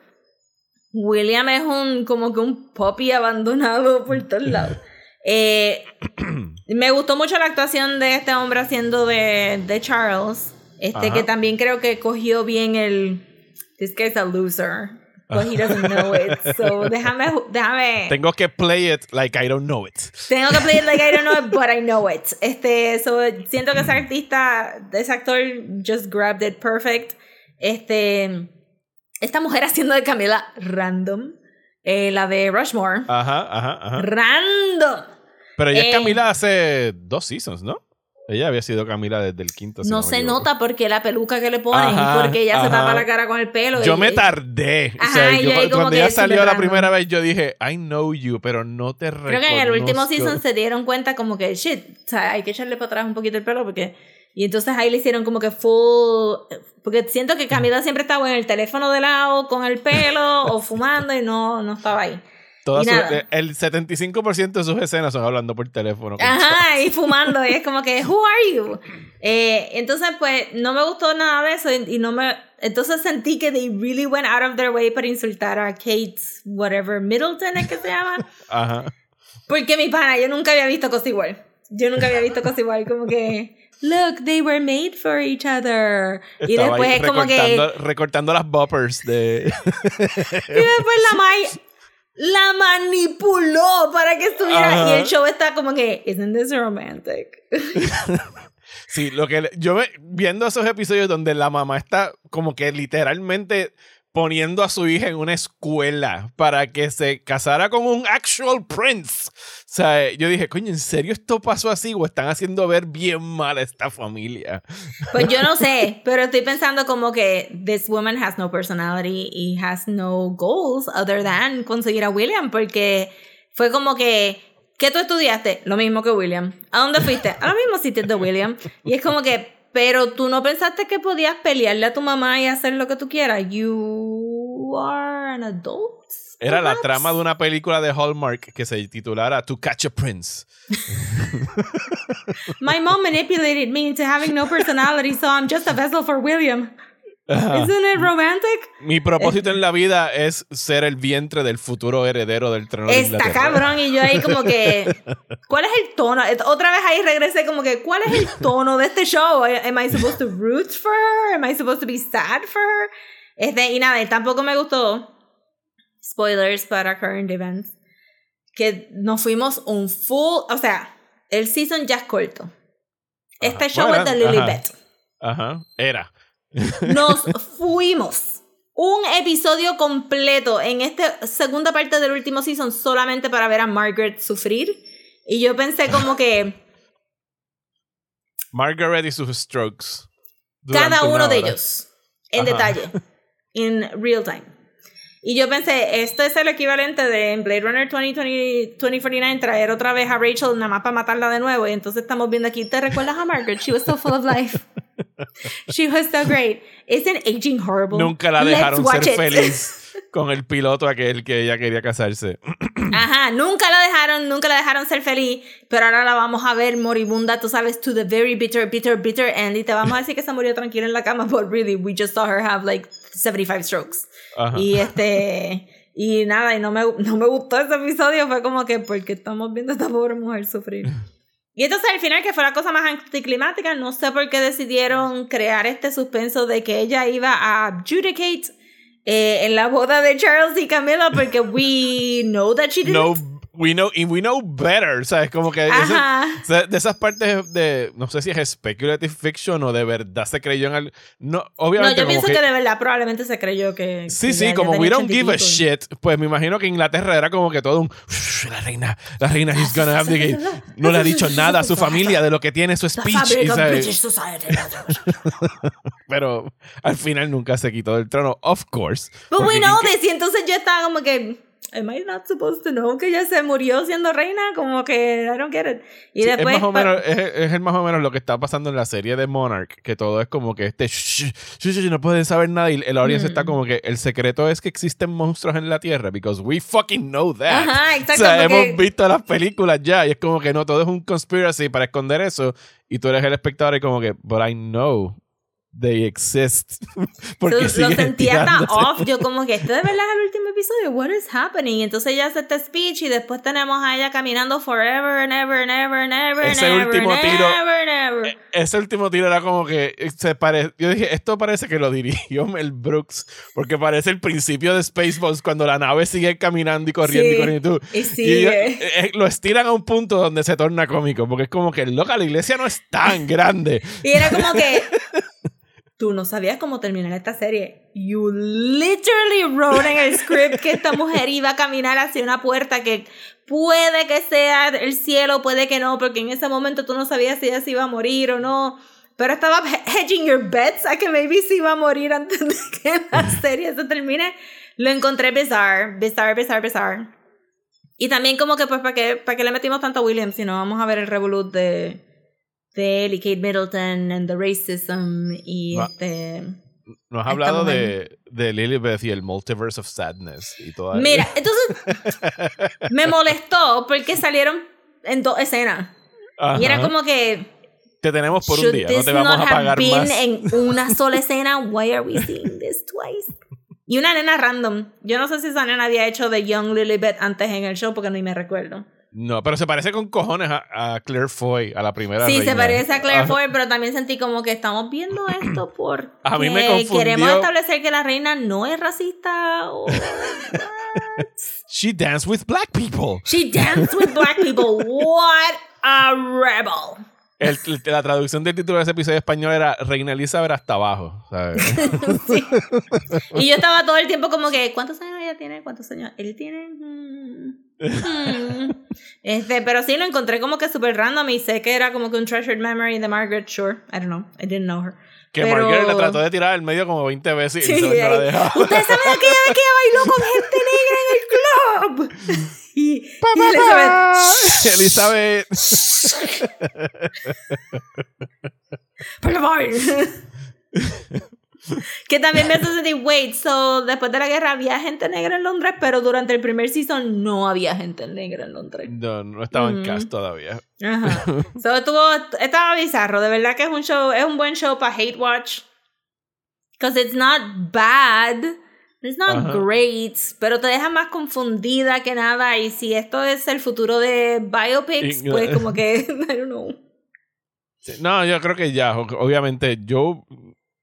William es un, como que un puppy abandonado por todos lados. Eh, me gustó mucho la actuación de este hombre haciendo de, de Charles. Este Ajá. que también creo que cogió bien el. This guy's a loser. But he doesn't know it. So [laughs] déjame. déjame Tengo que play it like I don't know it. tengo que play it like I don't know it, but I know it. Este, so, siento que ese artista, ese actor, just grabbed it perfect. Este, esta mujer haciendo de Camila random. Eh, la de Rushmore. Ajá, ajá, ajá. Random. Pero ella Eh. es Camila hace dos seasons, ¿no? Ella había sido Camila desde el quinto. si No se nota porque la peluca que le ponen, Ajá, porque ella se tapa la cara con el pelo. Yo y- me tardé. o Ajá, sea, y yo- ahí como cuando ella salió la random. primera vez, yo dije, I know you, pero no te reconozco. Creo que en el último season se dieron cuenta como que, shit, o sea, hay que echarle para atrás un poquito el pelo porque... Y entonces ahí le hicieron como que full... Porque siento que Camila siempre estaba en el teléfono de lado, con el pelo, o [laughs] fumando, y no, no estaba ahí. Y sus- nada. eh, el 75% de sus escenas son hablando por teléfono. Ajá, y fumando, y es como que, who are you? Eh, entonces, pues, no me gustó nada de eso, y, y no me... Entonces sentí que they really went out of their way para insultar a Kate, whatever, Middleton es que se llama. [laughs] Ajá. Porque mi pana, yo nunca había visto cosa igual. Yo nunca había visto cosa igual, como que, look, they were made for each other. Y Estaba después ahí es como que, recortando, las boppers de... y después la [laughs] Mai la manipuló para que estuviera. Ajá. Y el show está como que, isn't this romantic? [laughs] Sí, lo que le- yo ve- viendo esos episodios donde la mamá está como que literalmente poniendo a su hija en una escuela para que se casara con un actual prince. O sea, yo dije, coño, ¿en serio esto pasó así o están haciendo ver bien mal a esta familia? Pues yo no [laughs] sé, pero estoy pensando como que this woman has no personality y has no goals other than conseguir a William, porque fue como que, ¿qué tú estudiaste? Lo mismo que William. ¿A dónde fuiste? A los mismos sitios de William. Y es como que, pero tú no pensaste que podías pelearle a tu mamá y hacer lo que tú quieras. You are an adult. Era la trama de una película de Hallmark que se titulara To Catch a Prince. [laughs] My mom manipulated me into having no personality, so I'm just a vessel for William. Ajá. Isn't it romantic? Mi propósito en la vida es ser el vientre del futuro heredero del trono de Está Inglaterra. cabrón y yo ahí como que ¿cuál es el tono? Otra vez ahí regresé como que ¿cuál es el tono de este show? Am I supposed to root for her? Am I supposed to be sad for her? Este, y nada, tampoco me gustó spoilers para current events que nos fuimos un full, o sea, el season ya es corto. Este Ajá. show Bueno, es de ajá. Lilibet. Ajá, era. Nos fuimos un episodio completo en esta segunda parte del último season solamente para ver a Margaret sufrir. Y yo pensé como que [laughs] Margaret y sus strokes. cada uno de ellos, en Ajá. detalle, en real time. Y yo pensé, esto es el equivalente de en Blade Runner 2020, 2049 traer otra vez a Rachel nada más para matarla de nuevo. Y entonces estamos viendo aquí, ¿te recuerdas a Margaret? She was so full of life. [laughs] She was so great. Isn't aging horrible? Nunca la dejaron ser it. feliz [laughs] con el piloto aquel que ella quería casarse. [clears throat] Ajá, nunca la dejaron, nunca la dejaron ser feliz, pero ahora la vamos a ver moribunda, tú sabes, to the very bitter, bitter, bitter end, y te vamos a decir que se murió tranquila en la cama, but really, we just saw her have like 75 strokes. Ajá. Y este, y nada, y no me, no me gustó ese episodio, fue como que, porque estamos viendo a esta pobre mujer sufrir. [laughs] Y entonces al final, que fue la cosa más anticlimática, no sé por qué decidieron crear este suspenso de que ella iba a adjudicate eh, en la boda de Charles y Camila, porque we know that she didn't. No, we know, y we know better, ¿sabes? Como que ese- de esas partes de, no sé si es speculative fiction o de verdad se creyó en algo. No, No, obviamente yo como pienso que, que, de verdad probablemente se creyó que. Sí, que sí, como we don't give a 80 y pico. shit, pues me imagino que Inglaterra era como que todo un la reina, la reina is gonna have the gate. No le ha dicho nada a su familia de lo que tiene su speech, y of sabe, British society. [laughs] pero al final nunca se quitó del trono, of course. But we know ¿quién- this. Y entonces yo estaba como que. Am I not supposed to know que ella se murió siendo reina? Como que, I don't get it. Y Sí, después... es, más o menos, es, es más o menos lo que está pasando en la serie de Monarch, que todo es como que este shh, shh, shh, no pueden saber nada y el audience está Mm. como que el secreto es que existen monstruos en la Tierra because we fucking know that. Ajá, o exacto. sea, porque- hemos visto las películas ya y es como que no, todo es un conspiracy para esconder eso y tú eres el espectador y como que, but I know they exist. [laughs] Porque So, lo sentía tan off. Yo como que esto de verdad es el último episodio. What is happening? Y entonces ella hace este speech y después tenemos a ella caminando forever and ever and ever and ever Ese ever último and tiro- ever and ever. Ese último tiro era como que eh, se pare... yo dije, esto parece que lo dirigió [laughs] Mel Brooks, porque parece el principio de Spaceballs cuando la nave sigue caminando y corriendo y Sí, corriendo y tú. Y Y sigue. ellos, eh, eh, lo estiran a un punto donde se torna cómico, porque es como que loca, la iglesia no es tan grande. Y era como que [laughs] tú no sabías cómo terminar esta serie. You literally wrote en el script que esta mujer iba a caminar hacia una puerta que puede que sea el cielo, puede que no, porque en ese momento tú no sabías si ella se iba a morir o no. Pero estaba hedging your bets a que maybe se iba a morir antes de que la [laughs] serie se termine. Lo encontré bizarre, bizarre, bizarre, bizarre. Y también como que pues para qué, para qué le metimos tanto a Williams si no vamos a ver el revolut de de y Kate Middleton and the racism y Va- este Nos has hablado de, de Lilibeth y el Multiverse of Sadness y todo mira entonces [laughs] me molestó porque salieron en dos escenas. Y era como que Te tenemos por un día, no te vamos not a have pagar been más. en una [laughs] sola escena why are we seeing this twice y una nena random. Yo no sé si esa nena había hecho de Young Lilibet antes en el show porque ni me recuerdo No, pero se parece con cojones a, a Claire Foy, a la primera Sí, se parece a Claire. Foy, pero también sentí como que estamos viendo esto [clears throat] porque A mí me confundió. queremos establecer que la reina no es racista o [laughs] She danced with black people. she danced with black people. [laughs] What a rebel. El- el- la traducción del título de ese episodio español era Reina Elizabeth hasta abajo. ¿sabes? [laughs] Sí. Y yo estaba todo el tiempo como que, ¿cuántos años ella tiene? ¿Cuántos años? Él tiene... Mm, mm. Este, pero sí lo encontré como que súper random y sé que era como que un treasured memory de Margaret, sure. I don't know. I didn't know her. que Pero- Margaret la trató de tirar al medio como 20 veces y Sí, no la ahí. dejaba. Ustedes saben aquella vez que ella bailó con gente negra en el club. Y. Elizabeth, [laughs] Elizabeth. [laughs] por favor. [laughs] que también me hace sentir, wait, so después de la guerra había gente negra en Londres, pero durante el primer season no había gente negra en Londres. No, no estaba en Mm. cast todavía. Ajá. So estuvo, estaba bizarro, de verdad que es un show, es un buen show para hate watch. Because it's not bad. It's not Ajá. great, pero te deja más confundida que nada. Y si esto es el futuro de biopics, pues como que, [laughs] I don't know. No, yo creo que ya, obviamente, yo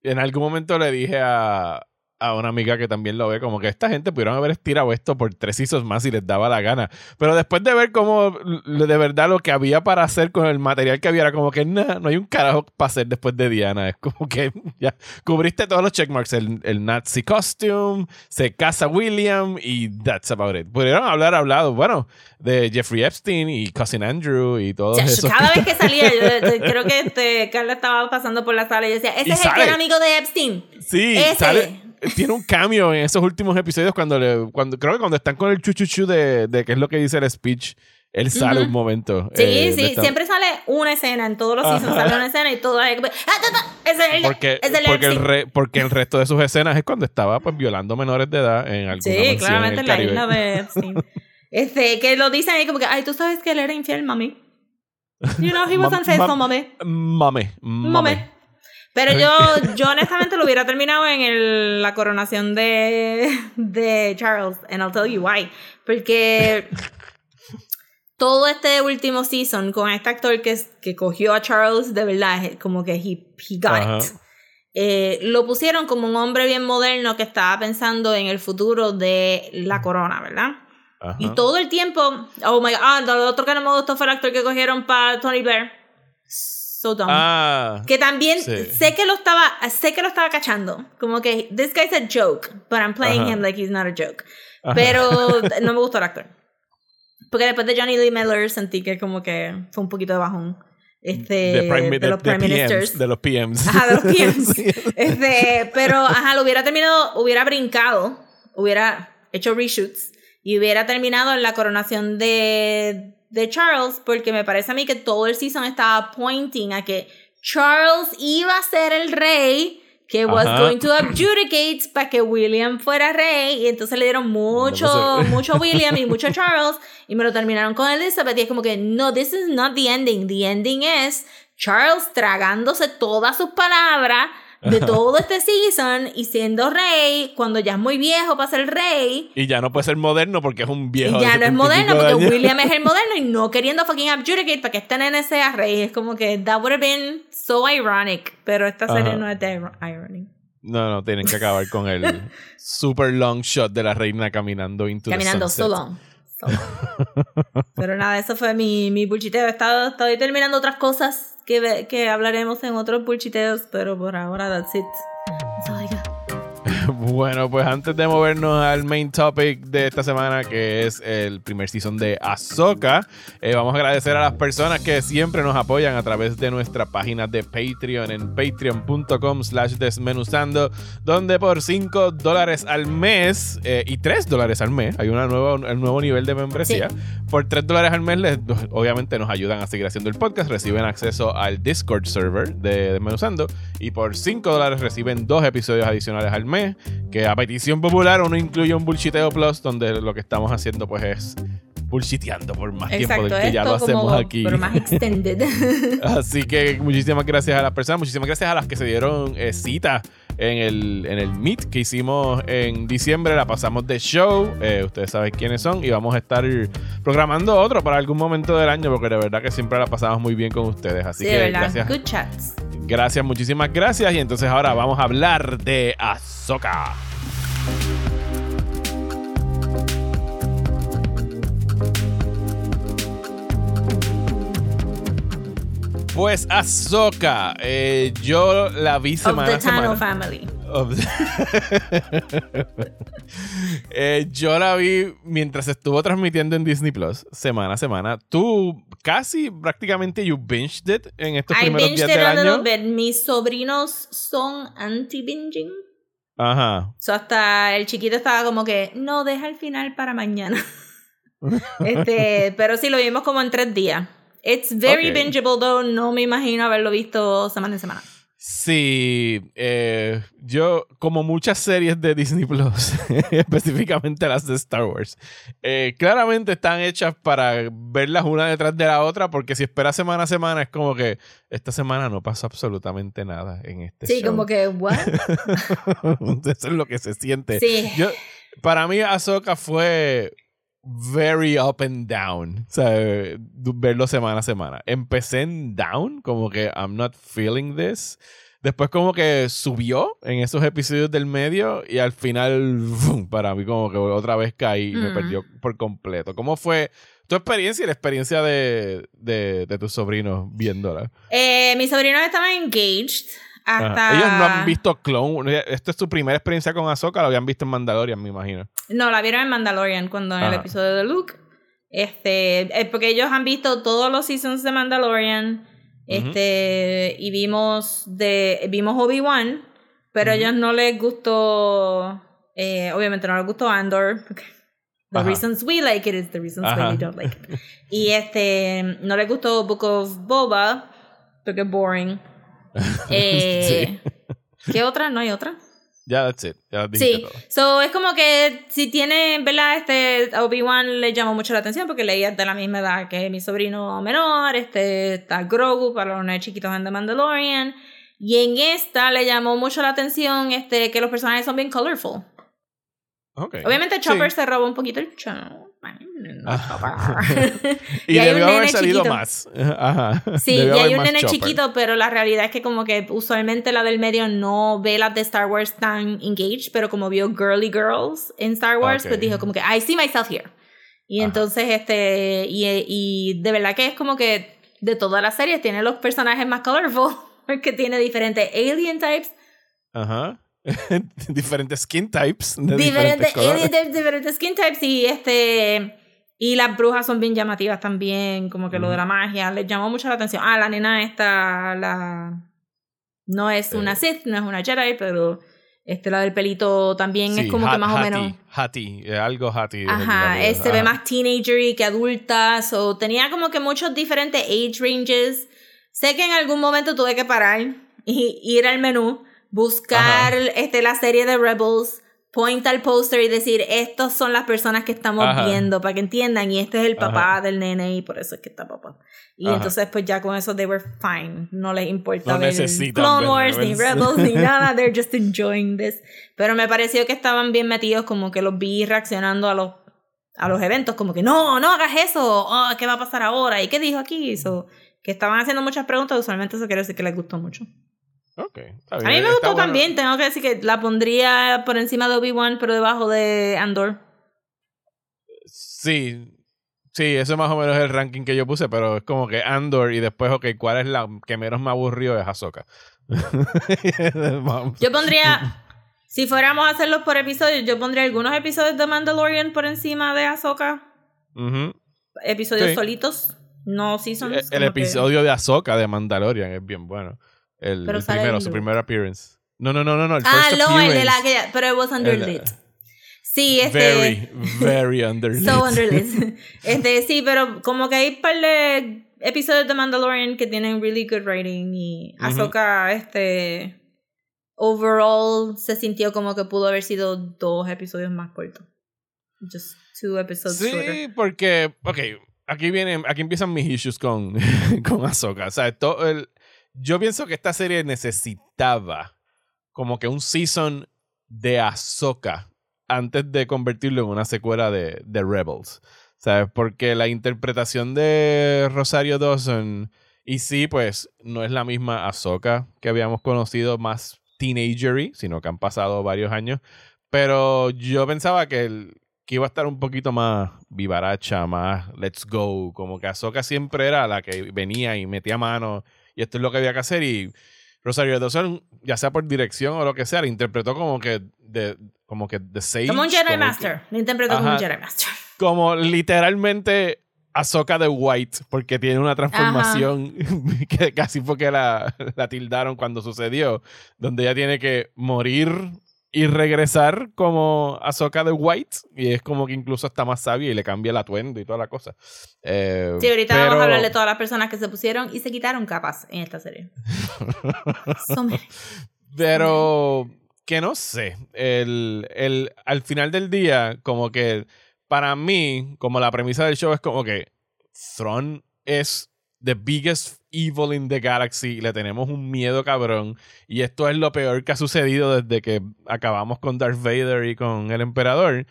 en algún momento le dije a, a una amiga que también lo ve, como que esta gente pudieron haber estirado esto por tres hisos más si les daba la gana. Pero después de ver cómo de verdad lo que había para hacer con el material que había, era como que nah, no hay un carajo para hacer después de Diana. Es como que [laughs] ya cubriste todos los checkmarks, el, el Nazi costume, se casa William y that's about it. Pudieron hablar, hablado, bueno, de Jeffrey Epstein y Cousin Andrew y todo eso. cada vez que salía, yo, [laughs] yo creo que este, Carla estaba pasando por la sala y decía, ese Y es el sale. era amigo de Epstein. Sí, Ese. sale, tiene un cambio en esos últimos episodios cuando le, cuando creo que cuando están con el chuchuchu de, de qué es lo que dice el speech, él sale un momento. Sí, eh, sí, esta- siempre sale una escena, en todos los seasons Ajá. sale una escena y todo es ah, es el, Porque, es el porque, el re- porque el resto de sus escenas es cuando estaba pues violando menores de edad en alguna Sí, claramente en la Caribe. isla de Epstein. [laughs] Este, que lo dicen ahí como que, ay, tú sabes que él era infiel, mami. [laughs] You know, he was unfaithful, ma- mami. Mame, Mami. Pero yo, [laughs] yo honestamente lo hubiera terminado en el- la coronación de, de Charles, and I'll tell you why. Porque todo este último season con este actor que, que cogió a Charles, de verdad, como que he, he got Ajá. it. Eh, lo pusieron como un hombre bien moderno que estaba pensando en el futuro de la corona, ¿verdad? Ajá. Y todo el tiempo, oh my god, ah, lo otro que no me gustó fue el actor que cogieron para Tony Blair. So dumb. Ah, que también sí. sé que lo estaba, sé que lo estaba cachando. Como que, this guy's a joke, but I'm playing Ajá. him like he's not a joke. Ajá. Pero [laughs] no me gustó el actor. Porque después de Johnny Lee Miller sentí que como que fue un poquito de bajón. Este, de, prime- de de- los de prime PMs, ministers. de los PMs. Ajá, de los [laughs] PMs. Sí. Este, pero, ajá, lo hubiera terminado, hubiera brincado, hubiera hecho reshoots y hubiera terminado en la coronación de, de Charles, porque me parece a mí que todo el season estaba pointing a que Charles iba a ser el rey que was going to adjudicate para que William fuera rey. Y entonces le dieron mucho [laughs] mucho William y mucho Charles y me lo terminaron con Elizabeth. Y es como que no this is not the ending. The ending es Charles tragándose todas sus palabras de todo este season y siendo rey cuando ya es muy viejo para ser rey. Y ya no puede ser moderno porque es un viejo. Y ya no es moderno porque William es el [laughs] moderno y no queriendo fucking abjudicate para que este nene sea rey. Es como que that would have been so ironic. Pero esta serie no es de irony. No, no, tienen que acabar con el [laughs] super long shot de la reina caminando into Caminando so long. Pero nada, eso fue mi, mi bullshiteo. estoy terminando otras cosas que, que hablaremos en otros bullshiteos, pero por ahora, that's it. [laughs] Bueno, pues antes de movernos al main topic de esta semana, que es el primer season de Ahsoka, eh, vamos a agradecer a las personas que siempre nos apoyan a través de nuestra página de Patreon en patreon.com slash desmenuzando, donde por 5 dólares al mes eh, y 3 dólares al mes, hay una nueva, un nuevo nivel de membresía, por 3 dólares al mes, les, obviamente nos ayudan a seguir haciendo el podcast, reciben acceso al Discord server de Desmenuzando y por 5 dólares reciben dos episodios adicionales al mes que a petición popular uno incluye un bullshiteo plus donde lo que estamos haciendo pues es bullshiteando por más tiempo del que ya lo hacemos aquí. Pero más extended. [laughs] Así que muchísimas gracias a las personas, muchísimas gracias a las que se dieron eh, cita en el, en el meet que hicimos en diciembre. La pasamos de show. Eh, ustedes saben quiénes son. Y vamos a estar programando otro para algún momento del año. Porque de verdad que siempre la pasamos muy bien con ustedes. Así que gracias. Good chats. Gracias, muchísimas gracias. Y entonces ahora vamos a hablar de Ahsoka. Pues Ahsoka, eh, yo la vi semana of the Tano [laughs] family. eh, yo la vi mientras estuvo transmitiendo en Disney Plus, semana a semana. Tú casi prácticamente you binged it en estos I primeros días del año. A little bit. Mis sobrinos son anti-binging. Ajá. So hasta el chiquito estaba como que, no, deja el final para mañana. [laughs] este, pero sí, lo vimos como en tres días. It's very bingeable, though. No me imagino haberlo visto semana en semana. Sí, eh, yo, como muchas series de Disney Plus, [laughs] específicamente las de Star Wars, eh, claramente están hechas para verlas una detrás de la otra, porque si esperas semana a semana, es como que esta semana no pasa absolutamente nada en este Sí, como que, ¿what? [laughs] Eso es lo que se siente. Sí. Yo, para mí, Ahsoka fue very up and down. O sea, verlo semana a semana. Empecé en down, como que I'm not feeling this. Después como que subió en esos episodios del medio y al final, para mí como que otra vez caí y me mm. perdió por completo. ¿Cómo fue tu experiencia y la experiencia de, de, de tus sobrinos viéndola? Eh, mis sobrinos estaban engaged. Ellos no han visto Clone. Esta es su primera experiencia con Ahsoka, lo habían visto en Mandalorian, me imagino. No, la vieron en Mandalorian cuando en el episodio de Luke. Este, porque ellos han visto todos los seasons de Mandalorian. Este, y vimos de vimos Obi-Wan, pero a ellos no les gustó eh, obviamente no les gustó Andor, the reasons we like it is the reasons why we don't like it. Y este, no les gustó Book of Boba, porque es boring. [laughs] Eh, ¿Qué otra? ¿No hay otra? Ya, that's it. sí, so es como que si tiene, ¿verdad? Este Obi-Wan le llamó mucho la atención porque leía de la misma edad que mi sobrino menor, este está Grogu para los chiquitos en The Mandalorian. Y en esta le llamó mucho la atención este, que los personajes son bien colorful. Obviamente Chopper se robó un poquito el show. [laughs] y, y debió haber salido más. Sí, y hay un nene [laughs] chiquito, pero la realidad es que como que usualmente la del medio no ve las de Star Wars tan engaged, pero como vio Girly Girls en Star Wars, pues dijo como que I see myself here. Y entonces, este, y, y de verdad que es como que de todas las series tiene los personajes más colorful, [laughs] porque tiene diferentes alien types. Ajá. [laughs] diferentes skin types. diferentes, diferentes, diferentes skin types y este. Y las brujas son bien llamativas también, como que lo de la magia, les llamó mucho la atención. Ah, la nena esta, la... No es una eh. Sith, no es una Jedi, pero Este, la del pelito también es como que más o menos. Hattie, algo Hattie. Ajá, se ve más teenager que adulta. So, tenía como que muchos diferentes age ranges. Sé que en algún momento tuve que parar y ir al menú, buscar este, la serie de Rebels point al póster y decir, estas son las personas que estamos viendo, para que entiendan, y este es el papá del nene y por eso es que está papá. Y entonces pues ya con eso they were fine, no les importa ver Clone Wars, ni Rebels, ni [laughs] nada, they're just enjoying this. Pero me pareció que estaban bien metidos, como que los vi reaccionando a los, a los eventos, como que no, no hagas eso, oh, ¿qué va a pasar ahora? ¿Y qué dijo aquí? eso que estaban haciendo muchas preguntas, usualmente eso quiere decir que les gustó mucho. A mí me gustó también, tengo que decir que la pondría por encima de Obi-Wan, pero debajo de Andor. Sí, sí, ese más o menos es el ranking que yo puse, pero es como que Andor y después, ok, ¿cuál es la que menos me aburrió? Es Ahsoka. [laughs] yo pondría, si fuéramos a hacerlos por episodios, yo pondría algunos episodios de Mandalorian por encima de Ahsoka. Episodios solitos, no seasons. El, el episodio de Ahsoka de Mandalorian es bien bueno. El, primero, su primer appearance. No, no, no, no, no. El ah, no, el de la que. Pero it was underlit. sí, este. Very, very [laughs] underlit. so underlit. [laughs] Este, sí, pero como que hay un par de episodios de Mandalorian que tienen really good writing y Ahsoka, este. Overall se sintió como que pudo haber sido dos episodios más cortos. Just two episodes Sí, porque. Ok, aquí vienen. Aquí empiezan mis issues con, [laughs] con Ahsoka. O sea, todo el yo pienso que esta serie necesitaba como que un season de Ahsoka antes de convertirlo en una secuela de, de Rebels. ¿Sabes? Porque la interpretación de Rosario Dawson, y sí, pues no es la misma Ahsoka que habíamos conocido más teenagery, sino que han pasado varios años. Pero yo pensaba que, que iba a estar un poquito más vivaracha, más let's go. Como que Ahsoka siempre era la que venía y metía mano y esto es lo que había que hacer y Rosario Dawson, ya sea por dirección o lo que sea, la interpretó como que de, como que de Sage. Como un Jedi Master, la interpretó como un Jedi Master. [laughs] Como literalmente Ahsoka de White, porque tiene una transformación [laughs] que casi fue que la, la tildaron cuando sucedió, donde ella tiene que morir y regresar como Ahsoka de White y es como que incluso está más sabia y le cambia el atuendo y toda la cosa. Eh, sí, ahorita vamos a hablar de todas las personas que se pusieron y se quitaron capas en esta serie. [laughs] pero que no sé, el, el, al final del día como que para mí, como la premisa del show es como que Thrawn es the biggest evil in the galaxy, le tenemos un miedo cabrón. Y esto es lo peor que ha sucedido desde que acabamos con Darth Vader y con el emperador.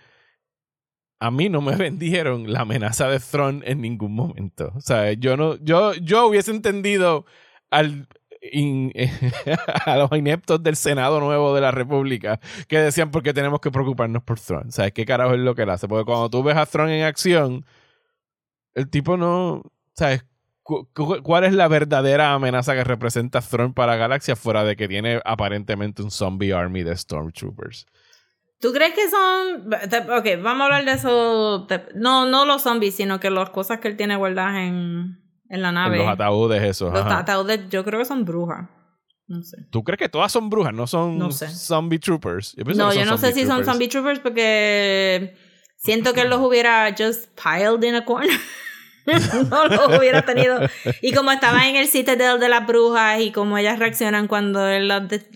A mí no me [laughs] vendieron la amenaza de Thrawn en ningún momento. O sea, yo no, yo, yo hubiese entendido al, [laughs] a los ineptos del Senado Nuevo de la República que decían porque tenemos que preocuparnos por Thrawn. ¿Sabes qué carajo es lo que él hace? Porque cuando tú ves a Thrawn en acción, el tipo no, ¿sabes? ¿Cuál es la verdadera amenaza que representa Thrawn para Galaxia fuera de que tiene aparentemente un zombie army de Stormtroopers? ¿Tú crees que son... Ok, vamos a hablar de eso. No, no los zombies, sino que las cosas que él tiene guardadas en, en la nave. los ataúdes esos. Los ataúdes yo creo que son brujas. No sé. ¿Tú crees que todas son brujas? No son zombie troopers. no, yo no sé si son zombie troopers porque siento que él los hubiera just piled in a corner. [laughs] [laughs] no lo hubiera tenido. Y como estaba en el Citadel de las brujas y como ellas reaccionan cuando él,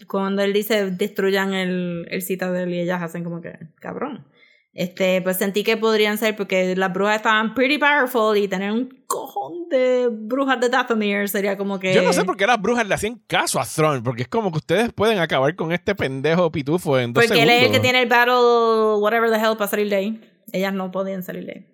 cuando él dice destruyan el, el Citadel y ellas hacen como que, cabrón. Este, pues sentí que podrían ser porque las brujas estaban pretty powerful y tener un cojón de brujas de Dathomir sería como que. Yo no sé por qué las brujas le hacían caso a Thrawn, porque es como que ustedes pueden acabar con este pendejo pitufo en dos Porque él es el que tiene el battle, whatever the hell, para salir de ahí. Ellas no podían salir de ahí.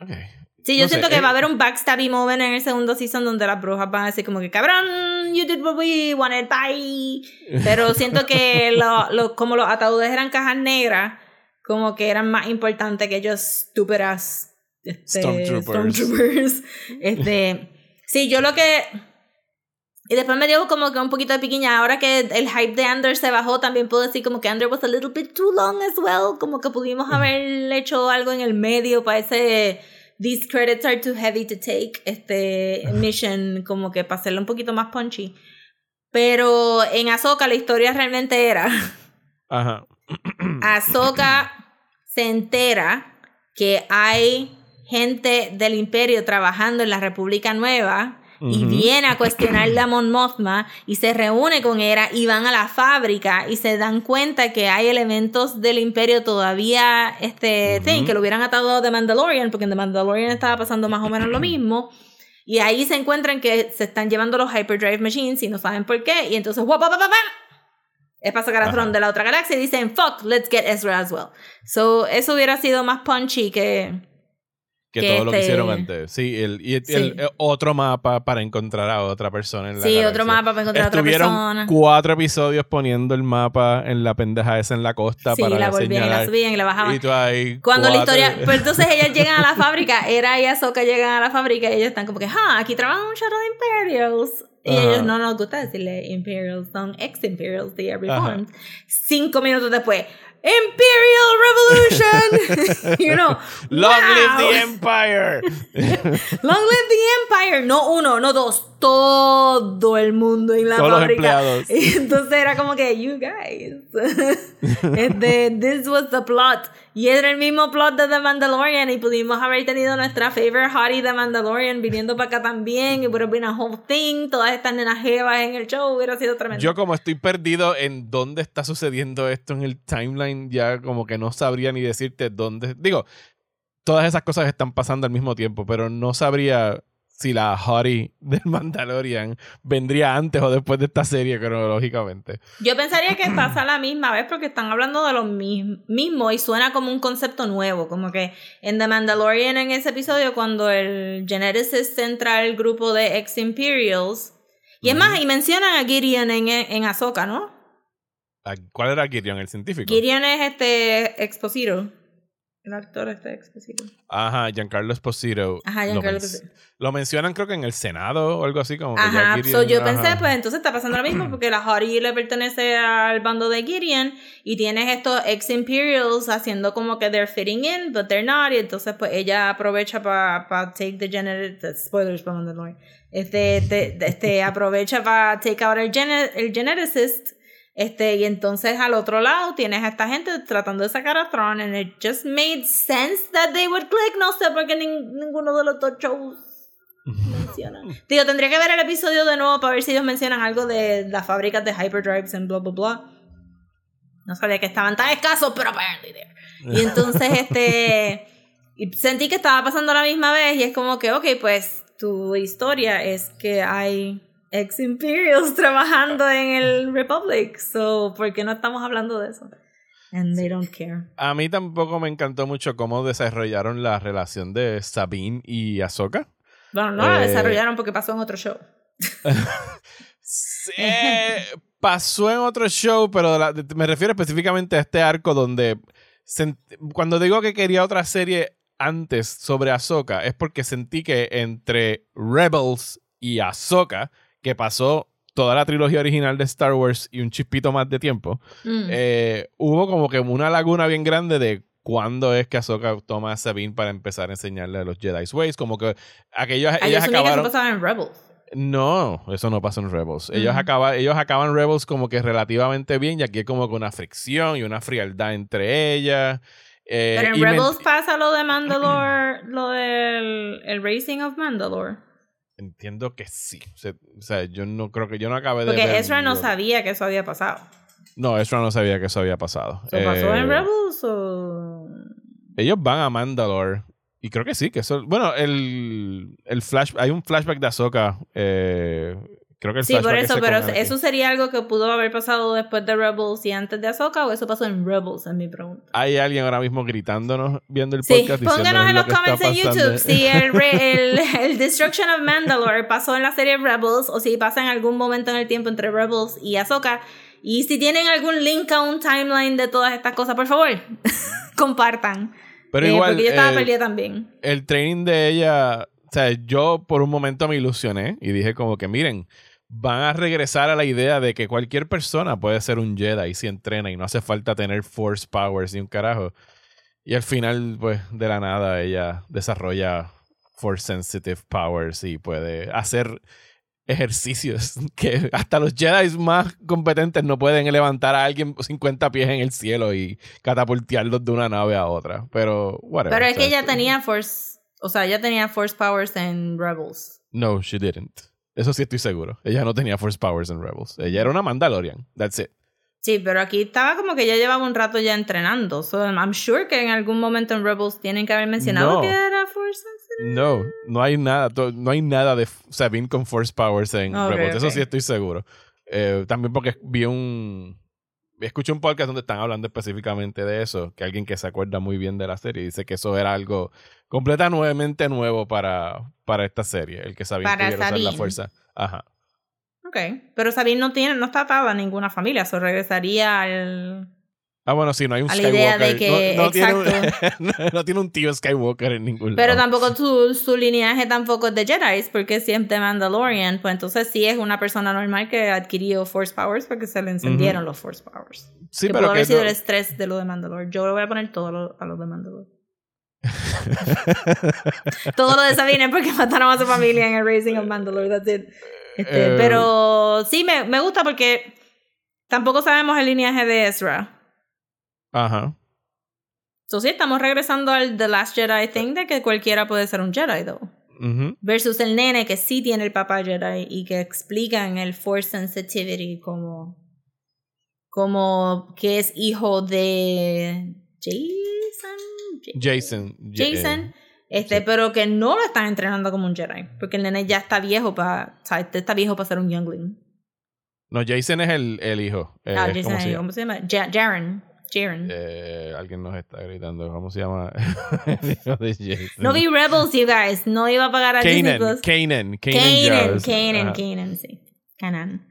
Ok. Sí, yo siento que eh, va a haber un backstabby moment en el segundo season donde las brujas van a decir como que cabrón, you did what we wanted, bye. Pero [laughs] siento que lo, como los ataúdes eran cajas negras, como que eran más importantes que ellos estúpidas este, Stormtroopers. [laughs] Este, sí, yo lo que... Y después me dio como que un poquito de piquiña. Ahora que el hype de Under se bajó, también puedo decir como que Under was a little bit too long as well. Como que pudimos [laughs] haber hecho algo en el medio para ese these credits are too heavy to take, este mission, como que para hacerlo un poquito más punchy. Pero en Ahsoka la historia realmente era. [laughs] Ajá. [clears throat] Ahsoka se entera que hay gente del imperio trabajando en la República Nueva y viene a cuestionar a Mon Mothma y se reúne con ella y van a la fábrica y se dan cuenta que hay elementos del imperio todavía este que lo hubieran atado a The Mandalorian porque en The Mandalorian estaba pasando más o menos lo mismo. Y ahí se encuentran que se están llevando los hyperdrive machines y no saben por qué. Y entonces ¡guap, es para sacar a de la otra galaxia y dicen fuck let's get Ezra as well. So eso hubiera sido más punchy que que, todo lo que hicieron este antes. Sí, el, y el, otro mapa para encontrar a otra persona en la Sí, otro mapa para encontrar a otra persona. cuatro episodios poniendo el mapa en la pendeja esa en la costa sí, para la volvían y la subían y la bajaban. Y tú ahí Cuando la historia... Entonces ellas [laughs] llegan a la fábrica, Era y Ahsoka llegan a la fábrica y ellos están como que, ah, aquí trabajan un chorro de Imperials. Y ellos no nos gusta decirle Imperials, son ex-Imperials, they are reformed. Cinco minutos después, Imperial Revolution. [laughs] you know, long live the Empire. [laughs] long live the Empire. No uno, no dos, todo el mundo en la Todos fábrica. Los empleados. Y [laughs] entonces era como que, you guys. [laughs] este, this was the plot. Y era el mismo plot de The Mandalorian. Y pudimos haber tenido nuestra favorite hottie The Mandalorian viniendo para acá también. Y would have been a whole thing. Todas estas nenas jevas en el show. Hubiera sido tremendo. Yo, como estoy perdido en dónde está sucediendo esto en el timeline, ya como que no sabría ni decirte dónde. Digo, todas esas cosas están pasando al mismo tiempo, pero no sabría si la Hottie del Mandalorian vendría antes o después de esta serie cronológicamente. Yo pensaría que pasa a la misma vez porque están hablando de lo mismo y suena como un concepto nuevo, como que en The Mandalorian en ese episodio cuando el Geneticist entra al grupo de ex-Imperials y es más, y mencionan a Gideon en, en Ahsoka, ¿no? ¿Cuál era Gideon, el científico? Gideon es este Exposito. El actor este Exposito. Ajá, Giancarlo Esposito. Ajá, Giancarlo Esposito. Lo mencionan creo que en el Senado o algo así como Ajá, yo pensé, pues entonces está pasando lo mismo porque la Hori le pertenece al bando de Gideon y tienes estos ex-Imperials haciendo como que they're fitting in, but they're not, y entonces pues ella aprovecha para pa take the genetic, spoilers para Mandalorian, este, este, [laughs] aprovecha para take out el, el geneticist este, y entonces al otro lado tienes a esta gente tratando de sacar a Tron and it just made sense that they would click. No sé por qué ninguno de los dos shows [laughs] mencionan. Tío, tendría que ver el episodio de nuevo para ver si ellos mencionan algo de las fábricas de hyperdrives en bla bla bla. No sabía que estaban tan escasos, pero apparently there. Y [laughs] entonces este y sentí que estaba pasando la misma vez y es como que, ok, pues tu historia es que hay ex Imperials [laughs] trabajando en el Republic. So, ¿por qué no estamos hablando de eso? And they don't care. A mí tampoco me encantó mucho cómo desarrollaron la relación de Sabine y Ahsoka. Bueno, no la eh, desarrollaron porque pasó en otro show. [laughs] sí, pasó en otro show, pero me refiero específicamente a este arco donde cuando digo que quería otra serie antes sobre Ahsoka es porque sentí que entre Rebels y Ahsoka que pasó toda la trilogía original de Star Wars y un chispito más de tiempo, mm. eh, hubo como que una laguna bien grande de cuándo es que Ahsoka toma a Sabine para empezar a enseñarle a los Jedi's Ways. Como que aquellos, Ay, ellas acabaron... eso en Rebels. No, eso no pasa en Rebels. Ellos, acaba, ellos acaban Rebels como que relativamente bien y aquí hay como que una fricción y una frialdad entre ellas. Eh, Pero en Rebels pasa lo de Mandalore, lo del el Racing of Mandalore. Entiendo que sí. O sea, yo no creo que yo no acabé de. Porque Ezra no sabía que eso había pasado. No, Ezra no sabía que eso había pasado. ¿Se pasó en eh, Rebels o.? Ellos van a Mandalore. Y creo que sí, que eso. Bueno, el, el flash. Hay un flashback de Ahsoka. Eh, Creo que sí, por eso, pero eso sería algo que pudo haber pasado después de Rebels y antes de Ahsoka, o eso pasó en Rebels, en mi pregunta. Hay alguien ahora mismo gritándonos viendo el podcast. Sí, pónganos en los comments en YouTube si el, [laughs] el, el, Destruction of Mandalore pasó en la serie Rebels o si pasa en algún momento en el tiempo entre Rebels y Ahsoka. Y si tienen algún link a un timeline de todas estas cosas, por favor, [laughs] compartan. Pero eh, igual. Porque yo estaba perdida también. El training de ella. O sea, yo por un momento me ilusioné y dije como que miren, van a regresar a la idea de que cualquier persona puede ser un Jedi si entrena y no hace falta tener Force Powers ni un carajo. Y al final, pues, de la nada, ella desarrolla Force Sensitive Powers y puede hacer ejercicios [laughs] que hasta los Jedi más competentes no pueden levantar a alguien 50 pies en el cielo y catapultearlos de una nave a otra. Pero, whatever. Pero es que ella tenía Force, o sea, ella tenía Force Powers en Rebels. No, she didn't. Eso sí estoy seguro. Ella no tenía Force Powers en Rebels. Ella era una Mandalorian. That's it. Sí, pero aquí estaba como que ya llevaba un rato ya entrenando. So I'm sure que en algún momento en Rebels tienen que haber mencionado que era Force No, no hay nada, no hay nada de Sabine con Force Powers en Rebels. Eso sí estoy seguro. Eh, también porque vi un escuché un podcast donde están hablando específicamente de eso, que alguien que se acuerda muy bien de la serie dice que eso era algo completamente nuevo para, para esta serie, el que Sabine pudiera usar la fuerza. Ajá. Ok, pero Sabine no tiene, no está atada a ninguna familia, eso regresaría al... Ah, bueno, sí, no hay un Skywalker. no, Tiene un, [laughs] no, tiene un, tío Skywalker en ningún Pero tampoco su, su lineaje tampoco es de Jedi, porque es siempre Mandalorian. Pues entonces sí es una persona normal que adquirió Force Powers porque se le encendieron los Force Powers. Sí, que pero pudo haber sido el estrés de lo de Mandalore. Yo le voy a poner todo a lo de Mandalore. [laughs] todo lo de Sabine porque mataron a su familia en el Racing of Mandalore. That's it. Este, eh, pero sí, me, me gusta porque tampoco sabemos el lineaje de Ezra. Ajá. So, sí, estamos regresando al The Last Jedi thing de que cualquiera puede ser un Jedi, though. Versus el nene que sí tiene el papá Jedi y que explican el Force Sensitivity como. como que es hijo de. Jason. Jason. Jason. Este, pero que no lo están entrenando como un Jedi. Porque el nene ya está viejo para. O sea, este está viejo para ser un youngling. No, Jason es el, el hijo. Eh, ah, Jason ¿cómo, se ¿cómo se llama? Jaren. Jaren. Eh, alguien nos está gritando. ¿Cómo se llama? [laughs] no vi Rebels, you guys. No iba a pagar a Disney Plus. Kanan. Kanan. Kanan. Kanan, sí. Kanan.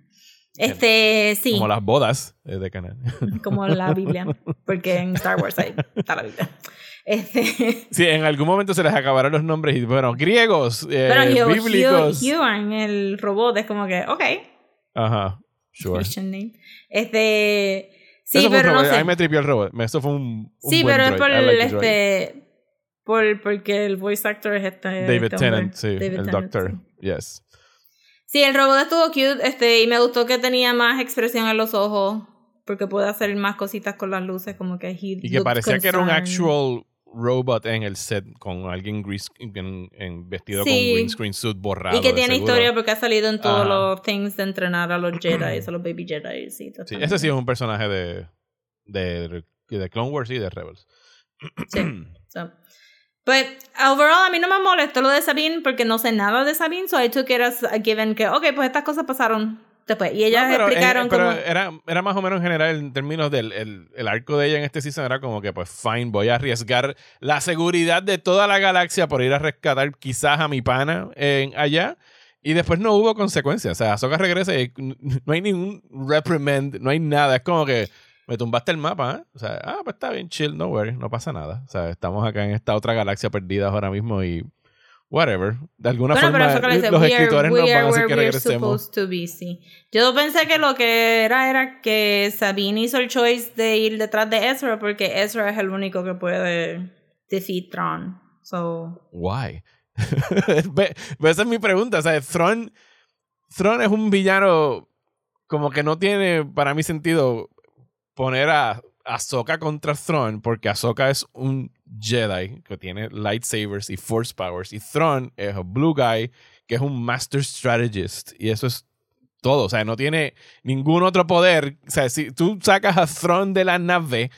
Este, sí. Como las bodas de Kanan. [laughs] Como la Biblia. Porque en Star Wars ahí está la Biblia. Este... Sí, en algún momento se les acabaron los nombres y bueno, griegos, eh, Pero bíblicos. Ewan, el robot, es como que, ok. Ajá, sure. Este... Sí, pero no sé. A mí me tripió el robot. Eso fue un, Sí, pero es por el, este... Por, porque el voice actor es este... David este Tennant, sí. el doctor, yes. Sí, el robot estuvo cute, este, y me gustó que tenía más expresión en los ojos, porque puede hacer más cositas con las luces, como que Y que parecía que era un actual robot en el set con alguien en, vestido con green screen suit borrado. Y que tiene historia porque ha salido en todos los things de entrenar a los [clears throat] Jedi, a los Baby Jedi. Sí, sí, ese sí es un personaje de, de, de Clone Wars y de Rebels. [clears throat] Sí. so. But overall, a mí no me molestó lo de Sabine porque no sé nada de Sabine, so I took it as a given que, ok, pues estas cosas pasaron después. Y ellas explicaron pero Era, era más o menos en general en términos del el, el, arco de ella en este season era como que, pues, fine, voy a arriesgar la seguridad de toda la galaxia por ir a rescatar quizás a mi pana en allá. Y después no hubo consecuencias. O sea, Ahsoka regresa y no hay ningún reprimand, no hay nada. Es como que me tumbaste el mapa, ¿eh? O sea, ah, pues está bien chill, no worry, no pasa nada. O sea, estamos acá en esta otra galaxia perdida ahora mismo y whatever. De alguna forma, los escritores no van a hacer que regresemos. To be, sí. Yo pensé que lo que era era que Sabine hizo el choice de ir detrás de Ezra porque Ezra es el único que puede defeat Thrawn. So. Why? [laughs] Esa es mi pregunta. O sea, Thrawn, Thrawn es un villano como que no tiene para mí sentido poner a Ahsoka contra Thrawn porque Ahsoka es un Jedi que tiene lightsabers y force powers y Thrawn es un blue guy que es un master strategist y eso es todo, o sea, no tiene ningún otro poder, o sea, si tú sacas a Thrawn de la nave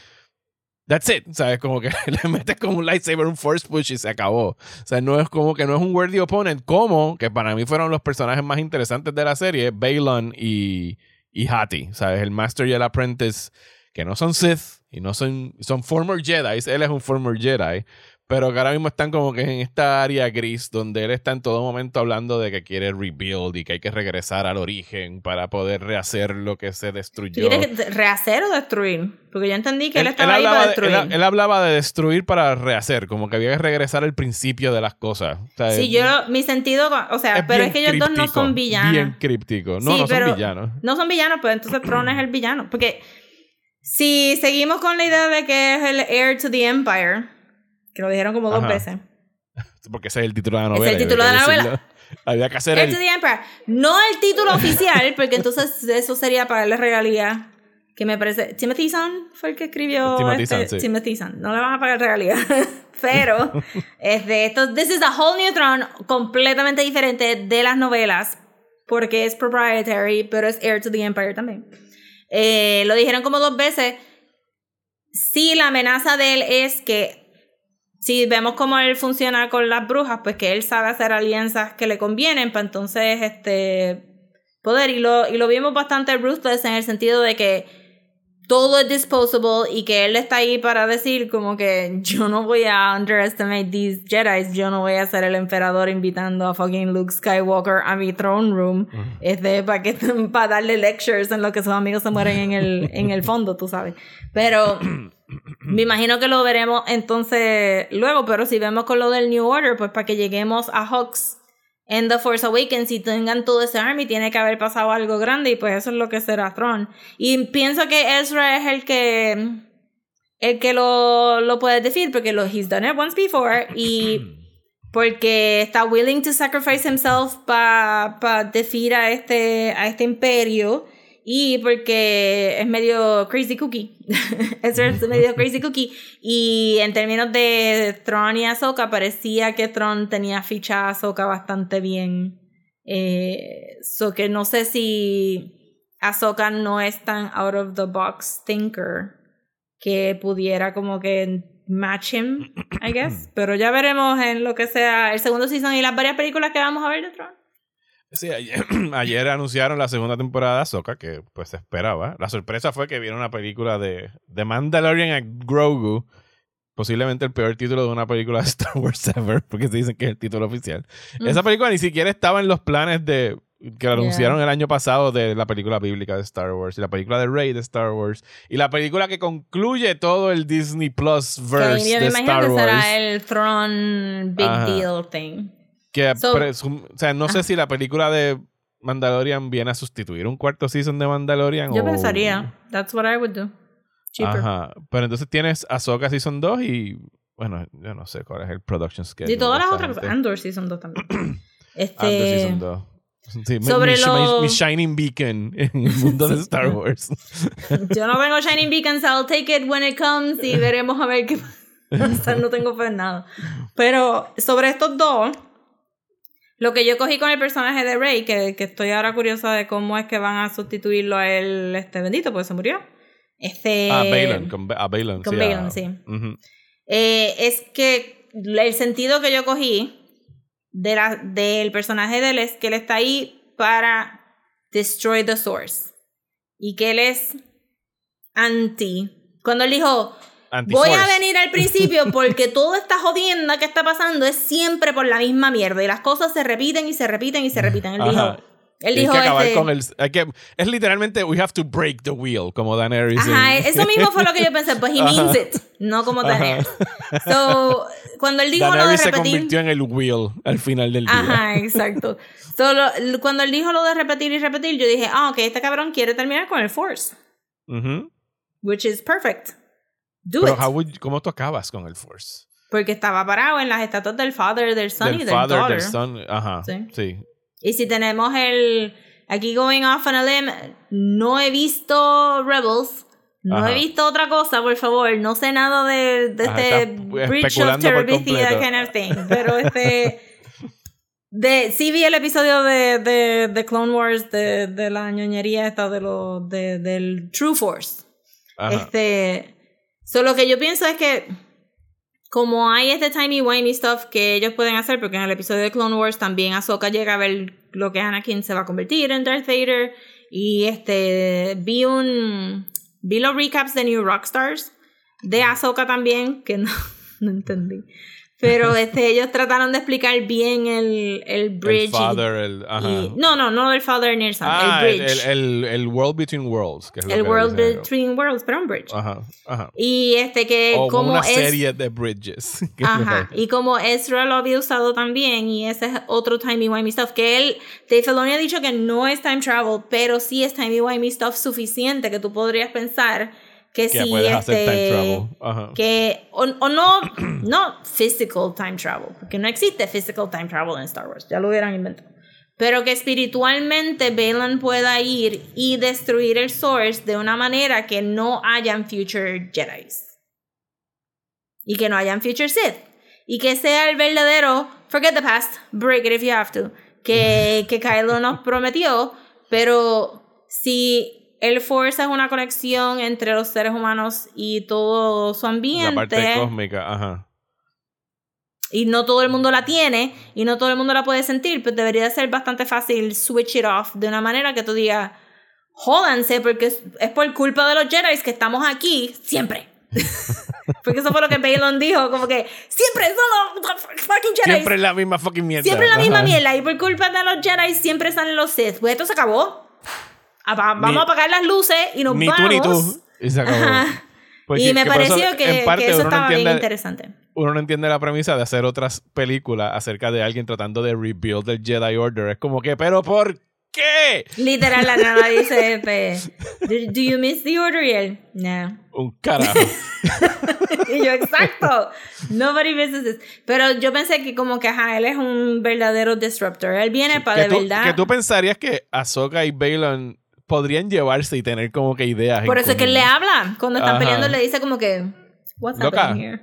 That's it, ¿sabes? Como que [laughs] le metes como un lightsaber, un force push y se acabó. O sea, no es como que no es un worthy opponent, como que para mí fueron los personajes más interesantes de la serie, Balon y, y Hattie, ¿sabes? El Master y el Apprentice que no son Sith y no son, son former Jedi, él es un former Jedi, pero que ahora mismo están como que en esta área gris donde él está en todo momento hablando de que quiere rebuild y que hay que regresar al origen para poder rehacer lo que se destruyó. ¿Quieres rehacer o destruir? Porque yo entendí que él, estaba ahí para destruir. él, hablaba de destruir para rehacer, como que había que regresar al principio de las cosas. sí, yo, mi sentido, o sea, pero es que ellos dos no son villanos. Bien críptico. No, no son villanos. No son villanos, pues entonces Tron es el villano. Porque si seguimos con la idea de que es el heir to the empire, que lo dijeron como dos veces. [laughs] Porque ese es el título de la novela. Es el título de la novela. [laughs] Había que hacer Heir el... to the Empire. No el título oficial, [laughs] porque entonces eso sería para darle regalía. Que me parece. Timothy Zahn fue el que escribió. Timothy este, Zahn, sí. Timothy Zahn. No le van a pagar regalía. Pero, es de esto. This is a whole new throne, completamente diferente de las novelas. Porque es proprietary, pero es Heir to the Empire también. Eh, lo dijeron como dos veces. Sí, la amenaza de él es que si vemos cómo él funciona con las brujas, pues que él sabe hacer alianzas que le convienen para entonces este poder. Y lo, y lo vimos bastante ruthless en el sentido de que todo es disposable y que él está ahí para decir como que yo no voy a underestimate these Jedi, yo no voy a ser el emperador invitando a fucking Luke Skywalker a mi throne room este, para, que, [laughs] para darle lectures en lo que sus amigos se mueren en el, en el fondo, tú sabes. Pero [clears throat] me imagino que lo veremos entonces luego, pero si vemos con lo del New Order, pues para que lleguemos a Hawks en The Force Awakens y tengan todo ese army, tiene que haber pasado algo grande y pues eso es lo que será Tron. Y pienso que Ezra es el que el que lo, lo puede decir porque lo, he's done it once before y [clears throat] porque está willing to sacrifice himself para pa defeat a este, a este imperio y porque es medio crazy cookie. [laughs] Ezra es medio crazy cookie. Y en términos de Tron y Ahsoka, parecía que Tron tenía ficha a Ahsoka bastante bien. Eh, so que no sé si Ahsoka no es tan out of the box thinker que pudiera como que match him, I guess. [clears throat] Pero ya veremos en lo que sea el segundo season y las varias películas que vamos a ver de Tron. Sí, ayer, [clears throat] ayer anunciaron la segunda temporada de Ahsoka, que pues se esperaba. La sorpresa fue que vieron una película de, de Mandalorian a Grogu, posiblemente el peor título de una película de [laughs] Star Wars ever, porque se dicen que es el título oficial. Mm. Esa película ni siquiera estaba en los planes de que anunciaron el año pasado de la película bíblica de Star Wars y la película de Rey de Star Wars y la película que concluye todo el Disney Plus verse de imagino Star que Wars. será el Tron Big Ajá. Deal thing. Que So- presum- o sea, no sé si la película de Mandalorian viene a sustituir un cuarto season de Mandalorian Yo o- pensaría. That's what I would do. Cheaper. Ajá. Pero entonces tienes Ahsoka Season 2 y bueno, yo no sé cuál es el production schedule. Y todas las otras cosas. Andor Season 2 también. [clears throat] Andor este. Season 2. Sí, Sobre mi, lo- mi shining beacon en el mundo de Star Wars. [laughs] Yo no vengo Shining Beacons, I'll take it when it comes y veremos a ver qué pasa. [laughs] No tengo fe en nada. Pero sobre estos dos, lo que yo cogí con el personaje de Rey, que, que estoy ahora curiosa de cómo es que van a sustituirlo a él, este bendito, porque se murió. Este. ah, Balon, con, a Balon. con sí, Balon, a- sí. Eh, es que el sentido que yo cogí de la, del personaje de él es que él está ahí para destroy the source. Y que él es anti. Cuando él dijo, voy a venir al principio [laughs] porque toda esta jodienda que está pasando es siempre por la misma mierda. Y las cosas se repiten y se repiten y se repiten. Él Ajá. dijo, él Y hay dijo que acabar este- con el, hay que, es literalmente we have to break the wheel como Daenerys Ajá, en- eso mismo fue lo que yo pensé, pues he means it, no como Daenerys. So, cuando él dijo lo de Daenerys se repetir, convirtió en el wheel al final del día Ajá, exacto. Solo, cuando él dijo lo de repetir y repetir, yo dije, ah, ok, este cabrón quiere terminar con el Force, Ujú. which is perfect. Do pero it. how would- ¿cómo tú acabas con el Force? Porque estaba parado en las estatuas del father, del son y del del father, daughter. del son ajá Sí. sí Y si tenemos el, aquí going off on a limb, no he visto Rebels. No Ajá. he visto otra cosa, por favor. No sé nada de, de Ajá, este Bridge of Terabithia completo. kind of thing. Pero este. De, sí vi el episodio de, de, de Clone Wars de, de la ñoñería esta de lo, de, del True Force. ajá Este. Solo que yo pienso es que. Como hay este timey-wimey stuff que ellos pueden hacer, porque en el episodio de Clone Wars también Ahsoka llega a ver lo que Anakin se va a convertir en Darth Vader. Y este. Vi un. Vi los recaps de New Rockstars. De Ahsoka también, que no, [laughs] no entendí. Pero este, ellos trataron de explicar bien el, el bridge. el y- father el ajá y- no, no, no el Father el Son, ah, el bridge. el, el, world between worlds que es el World. Between Worlds, pero un bridge. ajá ajá Y este que o como una es serie de bridges [laughs] Ajá, y como Ezra lo había usado también, y ese es otro timey-wimey stuff, que él, Dave Filoni ha dicho que no es time travel, pero sí es timey-wimey stuff suficiente que tú podrías pensar que, Que si puedes hacer time este, travel. Ajá. que o, o no [clears throat] no physical time travel porque no existe physical time travel en Star Wars ya lo hubieran inventado pero que espiritualmente Balin pueda ir y destruir el Source de una manera que no hayan future Jedi's y que no hayan future Sith y que sea el verdadero forget the past break it if you have to que, [laughs] que Kylo nos prometió pero si el Force es una conexión entre los seres humanos y todo su ambiente La parte cósmica, ajá. y no todo el mundo la tiene y no todo el mundo la puede sentir, pues debería ser bastante fácil switch it off de una manera que tú digas, jódanse porque es, es por culpa de los Jedi que estamos aquí siempre. [laughs] [laughs] porque eso fue lo que Balon dijo, como que siempre son los fucking Jedi. Siempre es la misma fucking mierda. Siempre la misma mierda y por culpa de los Jedi siempre salen los Sith. Pues esto se acabó. Va- Vamos Ni- a apagar las luces y nos Ni vamos. tú ni tú. Y se acabó. Porque- y me eso, pareció que, en parte, que eso no estaba bien interesante. uno no entiende la premisa de hacer otras películas acerca de alguien tratando de rebuild el Jedi Order. Es como que, ¿pero por qué? Literal, la nana dice, [laughs] do, you miss the order? Y él, no. Un carajo. [laughs] Y yo, exacto. Nobody misses this. Pero yo pensé que como que, ajá, él es un verdadero disruptor. Él viene para de tú, verdad. que tú pensarías que Ahsoka y Balon podrían llevarse y tener como que ideas. Por eso es que él le habla. Cuando están Ajá. peleando, le dice como que, what's Loca, here?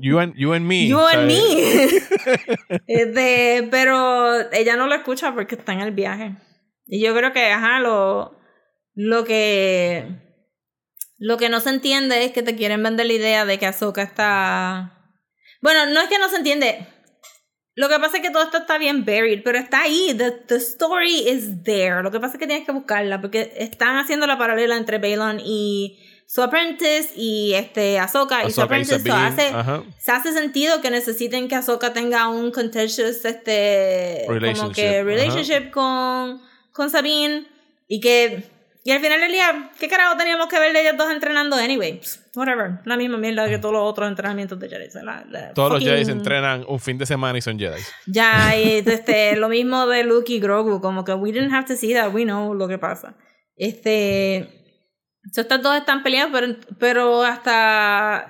You and, you and me. [laughs] You and me. [laughs] Este, pero ella no lo escucha porque está en el viaje. Y yo creo que, ajá, lo, lo que. Lo que no se entiende es que te quieren vender la idea de que Ahsoka está. Bueno, no es que no se entiende. Lo que pasa es que todo esto está bien buried, pero está ahí. The, the story is there. Lo que pasa es que tienes que buscarla porque están haciendo la paralela entre Balon y su apprentice y este Ahsoka, y su apprentice. So, hace, ajá. se hace sentido que necesiten que Ahsoka tenga un contentious este como Relationship, que ajá. relationship con, con Sabine y que y al final del día ¿qué carajo teníamos que ver de ellos dos entrenando anyway? Whatever, la misma mierda que todos los otros entrenamientos de Jedi. la- la Todos los Jedi se entrenan un fin de semana y son Jedi. Ya, [laughs] y este, lo mismo de Luke y Grogu, como que we didn't have to see that, we know lo que pasa. Este, so estas dos están peleados, pero, pero hasta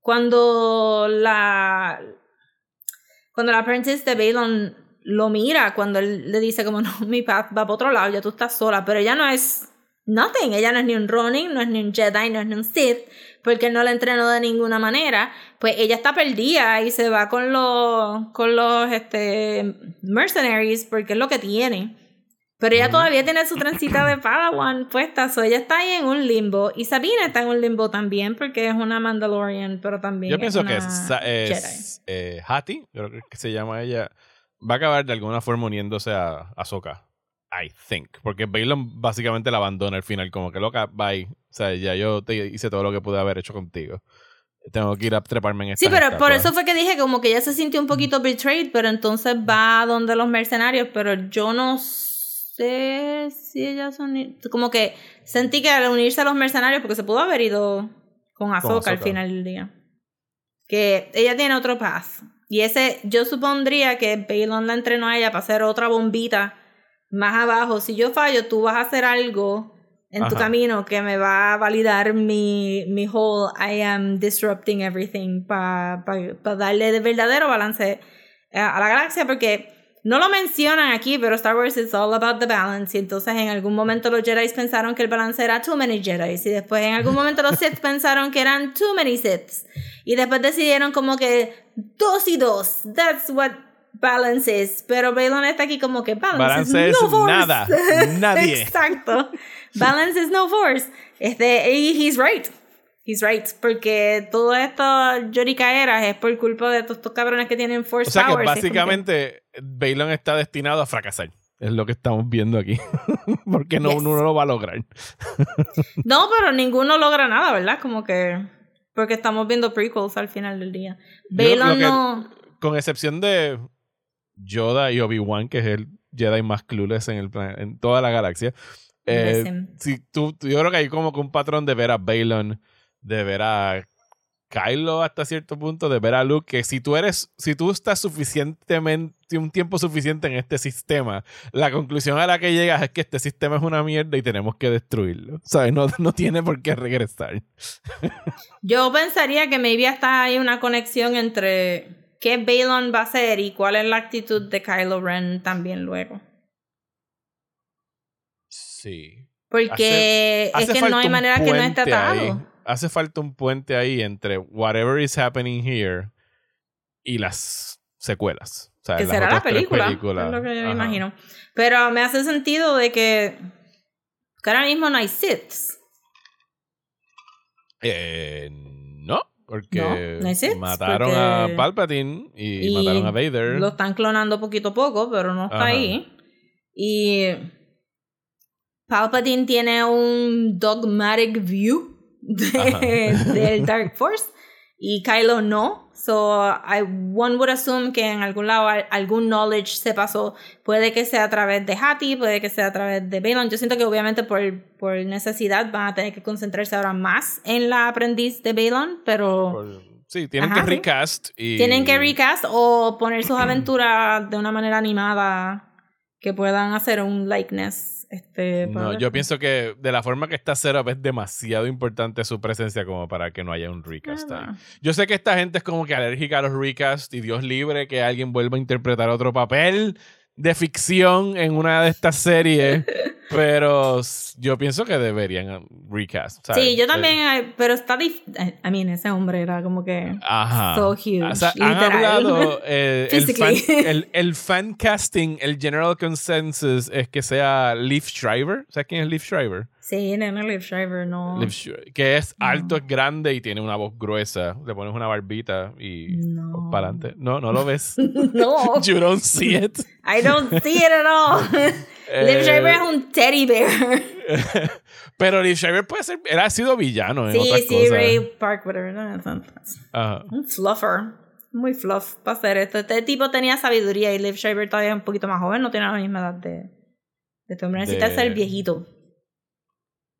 cuando la cuando la apprentice de Balon lo mira, cuando él le dice como no, mi path va para otro lado, ya tú estás sola, pero ella no es nothing, ella no es ni un Ronin, no es ni un Jedi, no es ni un Sith, porque él no la entrenó de ninguna manera, pues ella está perdida y se va con los con los este mercenaries porque es lo que tiene. Pero ella todavía tiene su trencita de Padawan puesta, so ella está ahí en un limbo. Y Sabina está en un limbo también porque es una Mandalorian, pero también Yo es pienso que una Sa- Jedi. es eh, Hattie, creo que se llama ella, va a acabar de alguna forma uniéndose a Ahsoka. I think. Porque Balon básicamente la abandona al final, como que loca, bye. O sea, ya yo te hice todo lo que pude haber hecho contigo. Tengo que ir a treparme en esta Sí, pero por eso fue que dije como que ella se sintió un poquito betrayed, pero entonces va donde los mercenarios, pero yo no sé si ella son... Como que sentí que al unirse a los mercenarios, porque se pudo haber ido con Ahsoka al final del día. Que ella tiene otro path. Y ese, yo supondría que Balon la entrenó a ella para hacer otra bombita más abajo. Si yo fallo, tú vas a hacer algo en tu camino que me va a validar mi, mi whole I am disrupting everything para darle de verdadero balance eh, a la galaxia porque no lo mencionan aquí, pero Star Wars is all about the balance. Y entonces en algún momento los Jedi pensaron que el balance era too many Jedi. Y después en algún momento los Sith pensaron que eran too many Siths. Y después decidieron como que dos y dos. That's what balance is. Pero Balon está aquí como que balance, Balance no force. nada, [laughs] nadie. Exacto. [laughs] Balance is no force. Este, y he's right. He's right. Porque todo esto lloricaeras es por culpa de todos estos cabrones que tienen force O sea que powers. Básicamente Balon está destinado a fracasar. Es lo que estamos viendo aquí. [laughs] Porque no, Yes. uno no lo va a lograr. No, pero ninguno logra nada, ¿verdad? Como que. Porque estamos viendo prequels al final del día. Que- no. Con excepción de Yoda y Obi-Wan, que es el Jedi más clueless en, el en toda la galaxia. Eh, si tú, tú- yo creo que hay como que un patrón de ver a Balon, de ver a Kylo hasta cierto punto, de ver a Luke, que si tú eres, si tú estás suficientemente, un tiempo suficiente en este sistema, la conclusión a la que llegas es que este sistema es una mierda y tenemos que destruirlo. ¿Sabes? No, no tiene por qué regresar. Yo pensaría que maybe hasta hay una conexión entre qué Balon va a hacer y cuál es la actitud de Kylo Ren también luego. Sí. Porque es que no hay manera que no esté atado. Hace falta un puente ahí entre whatever is happening here y las secuelas. O sea, que será la película, Es lo que yo me imagino. Pero me hace sentido de que, ahora mismo no hay Siths. Eh, no, porque mataron a Palpatine y, mataron a Vader. Lo están clonando poquito a poco, pero no está ahí. Y Palpatine tiene un dogmatic view [laughs] del Dark Force y Kylo no. So I, one would assume que en algún lado algún knowledge se pasó. Puede que sea a través de Hattie, puede que sea a través de Balon. Yo siento que obviamente por, por necesidad van a tener que concentrarse ahora más en la aprendiz de Balon, pero... sí, tienen que recast. Y... Tienen que recast o poner sus aventuras de una manera animada que puedan hacer un likeness este, no, yo pienso que de la forma que está Setup es demasiado importante su presencia como para que no haya un recast. Ah. Yo sé que esta gente es como que alérgica a los recasts y Dios libre que alguien vuelva a interpretar otro papel de ficción en una de estas series. [laughs] pero yo pienso que deberían recast. Sí, yo también, pero está difícil. I mean, ese hombre era como que Ajá. so huge. O sea, han hablado eh, [laughs] el, fan, el, fan, casting, el general consensus es que sea Leaf Shriver. ¿Sabes quién es Leaf Shriver? Sí, nena, Liv Shriver, no. que es alto, es grande y tiene una voz gruesa. Le pones una barbita y no. para adelante. No, no lo ves. [laughs] no. [laughs] you don't see it. I don't see it at all. [laughs] Liv eh, Shriver es un teddy bear. Pero Liv Shriver puede ser. Él ha sido villano en sí, otras sí, cosas. Ray Park, whatever. Un fluffer. Muy fluff para hacer esto. Este tipo tenía sabiduría y Liv Shriver todavía es un poquito más joven. No tiene la misma edad de, de este hombre. Necesita ser viejito.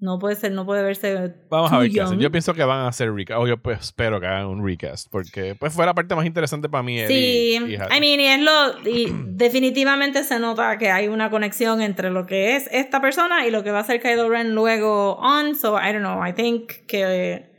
No puede ser, no puede verse. Vamos a ver qué hacen. Yo pienso que van a hacer recast. O yo pues, espero que hagan un recast. Porque pues fue la parte más interesante para mí. Sí, y, I mean, y es lo. Y [clears throat] definitivamente se nota que hay una conexión entre lo que es esta persona y lo que va a ser Kylo Ren luego on. So I don't know. I think que.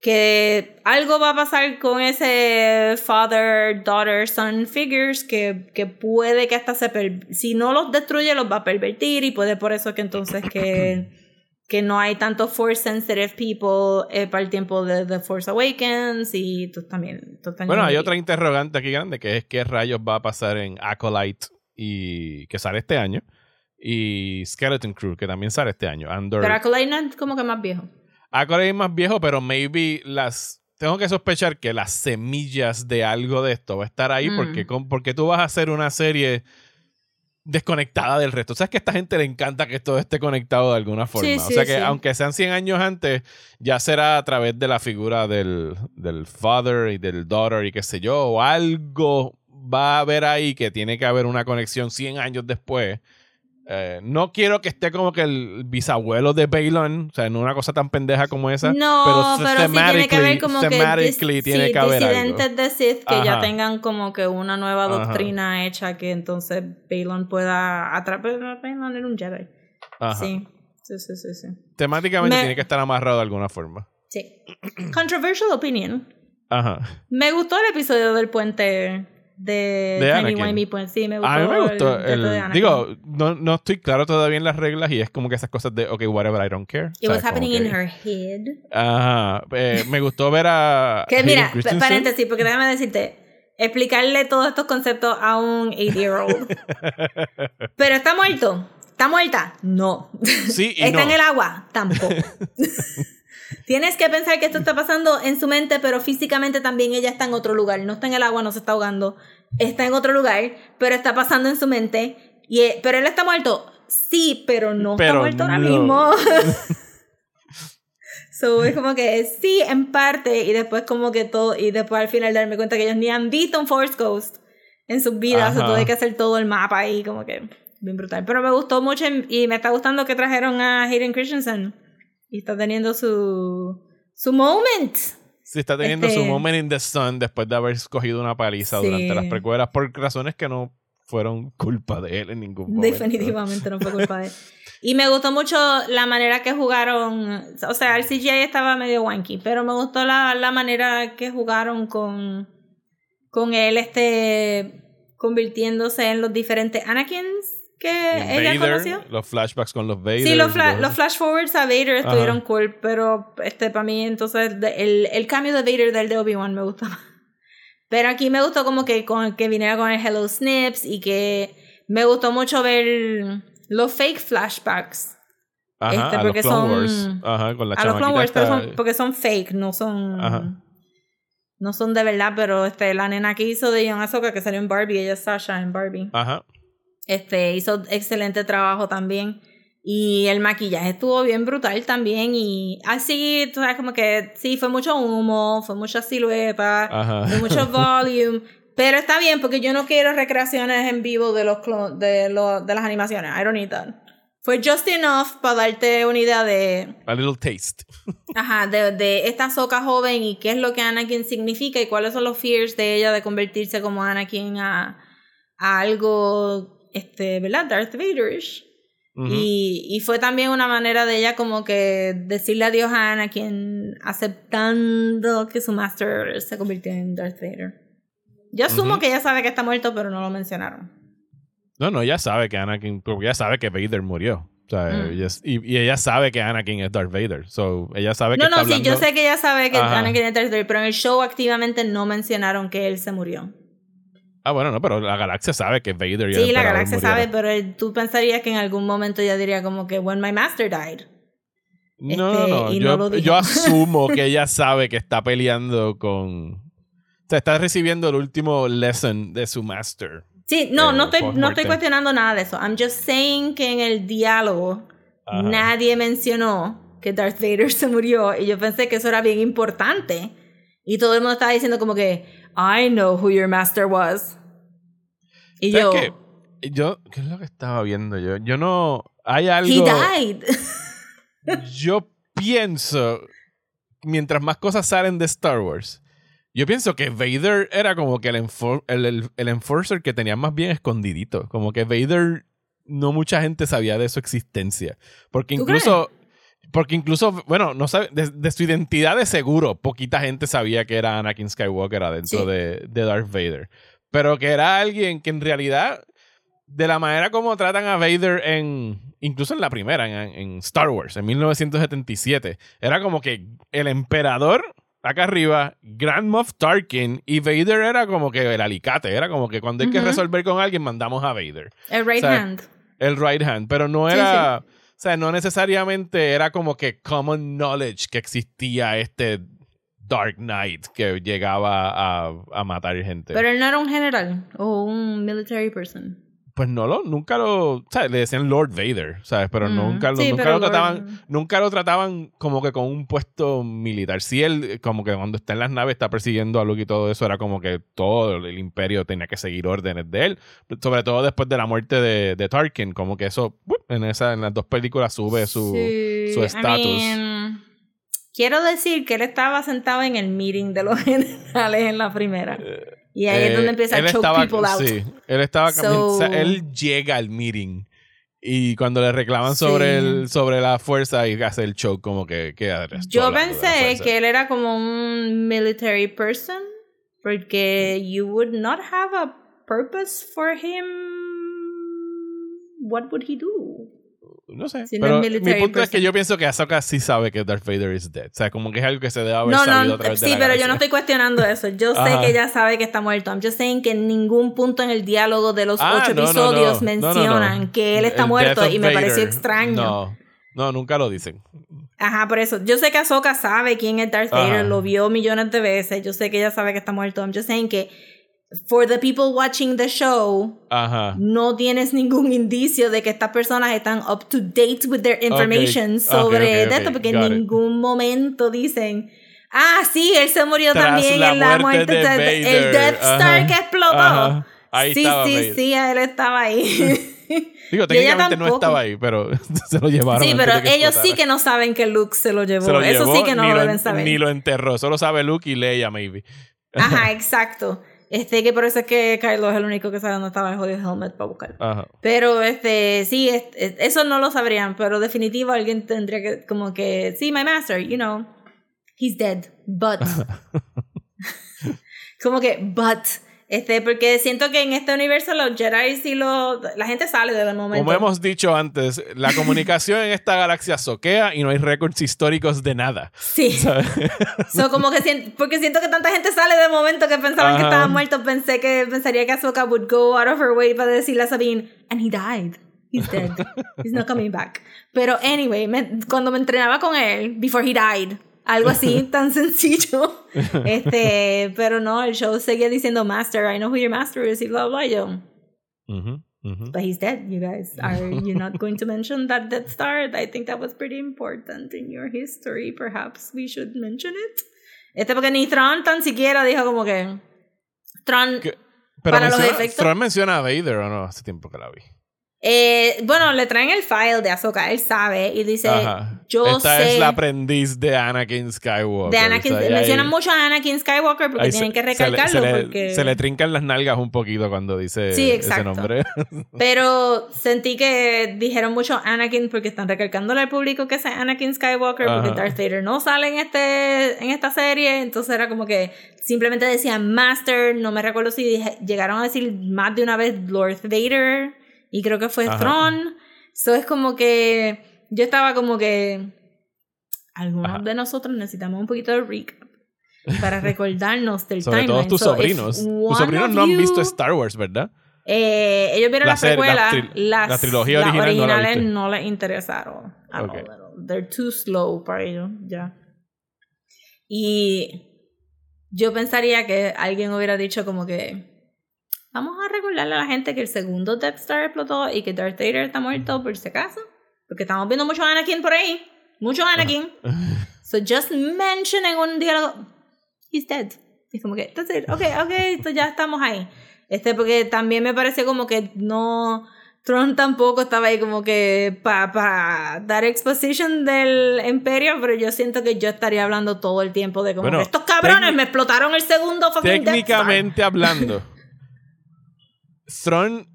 Que algo va a pasar con ese father, daughter, son figures que, que puede que hasta se. Si no los destruye, los va a pervertir. Y puede por eso que entonces que [clears throat] que no hay tanto Force Sensitive people eh, para el tiempo de The Force Awakens y tú también. bueno, hay otra interrogante aquí grande que es qué rayos va a pasar en Acolyte y que sale este año y Skeleton Crew que también sale este año. Pero Acolyte no es como que más viejo. Acolyte es más viejo, pero maybe las tengo que sospechar que las semillas de algo de esto va a estar ahí porque, mm. porque tú vas a hacer una serie desconectada del resto. O sea, es que a esta gente le encanta que todo esté conectado de alguna forma. o sea que aunque sean 100 años antes, ya será a través de la figura del, del father y del daughter y qué sé yo, o algo va a haber ahí que tiene que haber una conexión 100 años después eh, no quiero que esté como que el bisabuelo de Balon, o sea, no una cosa tan pendeja como esa. No, pero, sí tiene que haber como que, tiene que haber disidentes de Sith que ya tengan como que una nueva doctrina hecha que entonces Balon pueda atrapar. Balon era un Jedi. Sí. Sí, sí, sí, Temáticamente tiene que estar amarrado de alguna forma. Sí. Controversial opinion. Ajá. Me gustó el episodio del puente de, de pues sí, me gustó. A mí me gustó. El, digo, no, no estoy claro todavía en las reglas y es como que esas cosas de, ok, whatever, I don't care. It was happening in her head. Ajá. Eh, me gustó ver a. [laughs] que mira, paréntesis, porque déjame decirte, explicarle todos estos conceptos a un 8-year-old. [laughs] Pero está muerto. ¿Está muerta? No. Sí, y ¿Está en el agua? Tampoco. [laughs] Tienes que pensar que esto está pasando en su mente, pero físicamente también ella está en otro lugar. No está en el agua, no se está ahogando. Está en otro lugar, pero está pasando en su mente. Y, eh, pero él está muerto. Sí, pero no está muerto ahora mismo. [laughs] so, es como que sí, en parte. Y después, como que todo. Y después al final darme cuenta que ellos ni han visto un Force Ghost en sus vidas. O sea, tuve que hacer todo el mapa ahí, como que bien brutal. Pero me gustó mucho y me está gustando que trajeron a Hayden Christensen y está teniendo su, su moment. Sí, está teniendo Este- su moment in the sun después de haber escogido una paliza Sí. durante las precuelas por razones que no fueron culpa de él en ningún momento. Definitivamente no fue culpa de él. Y me gustó mucho la manera que jugaron. O sea, el CGI estaba medio wanky, pero me gustó la, la manera que jugaron con, con él este convirtiéndose en los diferentes Anakins que ella conoció. los flashbacks con los Vader. Sí, los, fla- los flash forwards a Vader Ajá. estuvieron cool, pero este para mí entonces el, el cambio de Vader del de Obi-Wan me gustó más. Pero aquí me gustó como que, con, que viniera con el Hello Snips y que me gustó mucho ver los fake flashbacks Ajá, este, a porque los Clone son- Wars. Ajá, con la a los Clone Wars, son, porque son fake, no son Ajá. no son de verdad, pero este la nena que hizo de Young Ahsoka que salió en Barbie, ella es Sasha en Barbie. Ajá. Este, hizo excelente trabajo también. Y el maquillaje estuvo bien brutal también. Y así, tú sabes, como que sí, fue mucho humo, fue mucha silueta, Ajá. fue mucho [laughs] volume. Pero está bien, porque yo no quiero recreaciones en vivo de los de, lo- de las animaciones. I don't need that. Fue just enough para darte una idea de, A little taste. [laughs] ajá, de, de esta soca joven y qué es lo que Anakin significa y cuáles son los fears de ella de convertirse como Anakin a, a algo, este, ¿verdad? Darth Vaderish. Ujú. y, y fue también una manera de ella como que decirle adiós a Anakin aceptando que su master se convirtió en Darth Vader. Yo asumo Ujú. que ella sabe que está muerto, pero no lo mencionaron. No, no, ella sabe que Anakin, porque ella sabe que Vader murió. O sea, Mm. ella y, y ella sabe que Anakin es Darth Vader. So, ella sabe que No, no, está sí, yo hablando- sé que ella sabe que Ajá. Anakin es Darth Vader, pero en el show activamente no mencionaron que él se murió. Ah, bueno, no, pero la galaxia sabe que Vader y el Sí, la galaxia murieron. sabe, pero tú pensarías que en algún momento ella diría como que when my master died. No, Este, no, yo, no yo asumo que [laughs] ella sabe que está peleando con... O sea, está recibiendo el último lesson de su master. Sí, no, Eh, no estoy, no estoy cuestionando nada de eso. I'm just saying que en el diálogo Ajá. nadie mencionó que Darth Vader [laughs] se murió y yo pensé que eso era bien importante. Y todo el mundo estaba diciendo como que, I know who your master was. Y ¿Sabes yo, qué? Yo, ¿qué es lo que estaba viendo yo? Yo no... Hay algo... he died. [laughs] yo pienso, mientras más cosas salen de Star Wars, yo pienso que Vader era como que el, enfor- el, el- el enforcer que tenía más bien escondidito. Como que Vader no mucha gente sabía de su existencia. Porque ¿Tú incluso... Porque incluso, bueno, no sabe, de, de su identidad de seguro, poquita gente sabía que era Anakin Skywalker adentro Sí. de, de Darth Vader. Pero que era alguien que en realidad, de la manera como tratan a Vader en, incluso en la primera, en, en Star Wars, en 1977, era como que el emperador acá arriba, Grand Moff Tarkin y Vader era como que el alicate, era como que cuando hay que resolver con alguien mandamos a Vader, el right O sea, hand. el right hand, pero no Sí, era, o sea, no necesariamente era como que common knowledge que existía este Dark Knight que llegaba a, a matar gente. Pero no era un general o un military person. Pues no lo, nunca lo, o sea, le decían Lord Vader, ¿sabes? Pero Mm. nunca, lo- Sí, nunca pero lo Lord- trataban, nunca lo trataban como que con un puesto militar. Sí, él, eh, como que cuando está en las naves, está persiguiendo a Luke y todo eso, era como que todo el imperio tenía que seguir órdenes de él. Sobre todo después de la muerte de, de Tarkin, como que eso, en esa, en las dos películas sube su, Sí, su I estatus. mean, quiero decir que él estaba sentado en el meeting de los [laughs] generales en la primera. Y ahí es Eh, donde empieza a choke estaba, people out. Sí, él estaba So- él llega al meeting y cuando le reclaman sobre Sí. el sobre la fuerza y hace el choke como que queda Yo pensé que él era como un military person porque you would not have a purpose for him. What would he do? No sé, si no pero es mi punto es que yo pienso que Ahsoka sí sabe que Darth Vader is dead, o sea, como que es algo que se debe haber No, sabido no, a través de sí, la pero yo no estoy cuestionando eso. Yo sé Ajá. que ella sabe que está muerto. I'm just saying que en ningún punto en el diálogo de los Ah, ocho no, no, episodios no. No, no, no. mencionan que él está El muerto y me pareció extraño. No, no, nunca lo dicen. Ajá, por eso. Yo sé que Ahsoka sabe quién es Darth Vader, Ajá. lo vio millones de veces. Yo sé que ella sabe que está muerto. I'm just saying que for the people watching the show, Ajá. no tienes ningún indicio de que estas personas están up to date with their information Ok, sobre ok, ok, esto, porque en it. ningún momento dicen. Ah, sí, él se murió Tras también la en la muerte de de, el Death Star Ajá, que explotó. ajá. Ahí sí, estaba sí, Vader. sí, él estaba ahí. [laughs] Digo, [laughs] técnicamente no estaba ahí, pero [laughs] se lo llevaron. Sí, pero ellos sí que no saben que Luke se lo llevó. Eso sí que no lo, deben saber. Ni lo enterró, solo sabe Luke y Leia, maybe. Ajá, exacto. Este, que por eso es que Kylo es el único que sabe dónde estaba el jodido helmet para buscar. Ajá. Pero, este, sí, eso no lo sabrían, pero definitivo alguien tendría que, como que, sí, my master, you know, he's dead, but. [laughs] como que, but este, porque siento que en este universo los Jedi y los, la gente sale de momento. Como hemos dicho antes, la comunicación en esta galaxia soquea y no hay récords históricos de nada. Sí. [laughs] so, como que porque siento que tanta gente sale de momento que pensaban que estaba muerto. Pensé que pensaría que Ahsoka would go out of her way para decirle a Sabine, and he died. He's dead. He's not coming back. Pero anyway, cuando me entrenaba con él, before he died, algo así [laughs] tan sencillo. [laughs] Este, pero no, el show seguía diciendo Master, I know who your master is y bla bla yo. But he's dead, you guys. [laughs] Are you not going to mention that Death Star? I think that was pretty important in your history. Perhaps we should mention it. Este, porque ni Tron tan siquiera dijo como que. Tron. para los efectos. Tron menciona a Vader o no, hace tiempo que la vi. Eh, bueno, le traen el file de Ahsoka, él sabe y dice, yo Esta es la aprendiz de Anakin Skywalker. De Anakin, mencionan mucho a Anakin Skywalker porque tienen que recalcarlo. Se le, porque... se le, trincan las nalgas un poquito cuando dice ese nombre. [laughs] Pero sentí que dijeron mucho Anakin porque están recalcándole al público que es Anakin Skywalker porque Darth Vader no sale en, este, en esta serie. Entonces era como que simplemente decían Master, no me recuerdo si llegaron a decir más de una vez Lord Vader y creo que fue Tron. Eso es como que yo estaba como que algunos de nosotros necesitamos un poquito de recap para [laughs] recordarnos del Sobre todo tus sobrinos. Tus sobrinos no han visto Star Wars, ¿verdad? Eh, ellos vieron la, precuela, las, la trilogía original originales no, les interesaron. They're too slow para ellos, ya. Y yo pensaría que alguien hubiera dicho como que Vamos a recordarle a la gente que el segundo Death Star explotó y que Darth Vader está muerto por si acaso. Porque estamos viendo mucho Anakin por ahí. Mucho Anakin. [laughs] so just mention en un diálogo. He's dead. Y como que, that's it. Ok, ok, esto ya estamos ahí. Este, porque también me parece como que no. Tron tampoco estaba ahí como que para pa dar exposition del imperio, pero yo siento que yo estaría hablando todo el tiempo de como estos cabrones me explotaron el segundo fucking Técnicamente hablando. [laughs] Thrawn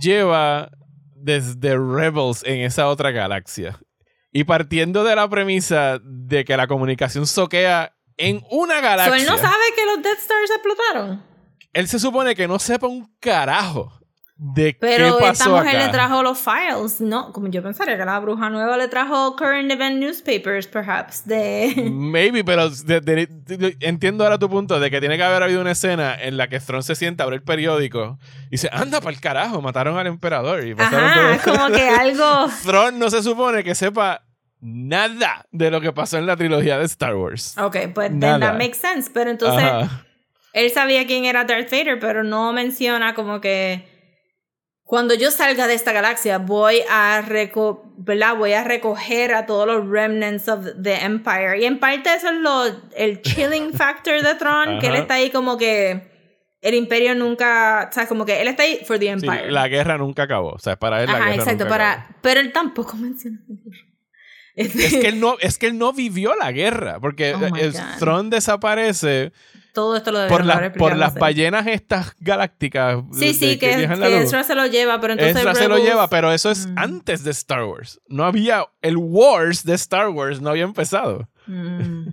lleva desde Rebels en esa otra galaxia. Y partiendo de la premisa de que la comunicación soquea en una galaxia. So él no sabe que los Death Stars explotaron. Él se supone que no sepa un carajo de Pero qué pasó esta mujer le trajo los files, no, como yo pensaría que la bruja nueva le trajo current event newspapers, perhaps, de... [laughs] Maybe, pero entiendo ahora tu punto de que tiene que haber habido una escena en la que Thrawn se sienta, abre el periódico y dice, anda para el carajo, mataron al emperador. Y Ajá, como que [laughs] algo... Thrawn no se supone que sepa nada de lo que pasó en la trilogía de Star Wars. Ok, pues then that makes sense, pero entonces... Él sabía quién era Darth Vader, pero no menciona como que cuando yo salga de esta galaxia, voy a, reco voy a recoger a todos los remnants of the Empire. Y en parte eso es lo, el chilling [laughs] factor de Tron, que él está ahí como que el imperio nunca, o sea, como que él está ahí for the Empire. la guerra nunca acabó, o sea, para él la guerra exacto, nunca para, acabó. pero él tampoco [laughs] menciona es que él no es que él no vivió la guerra porque oh el Tron desaparece todo esto lo por, por las ballenas estas galácticas. Sí, sí, que, Ezra se lo lleva, pero entonces. Ezra se lo lleva, pero eso es mm. antes de Star Wars. No había. El Wars de Star Wars no había empezado. Mm. o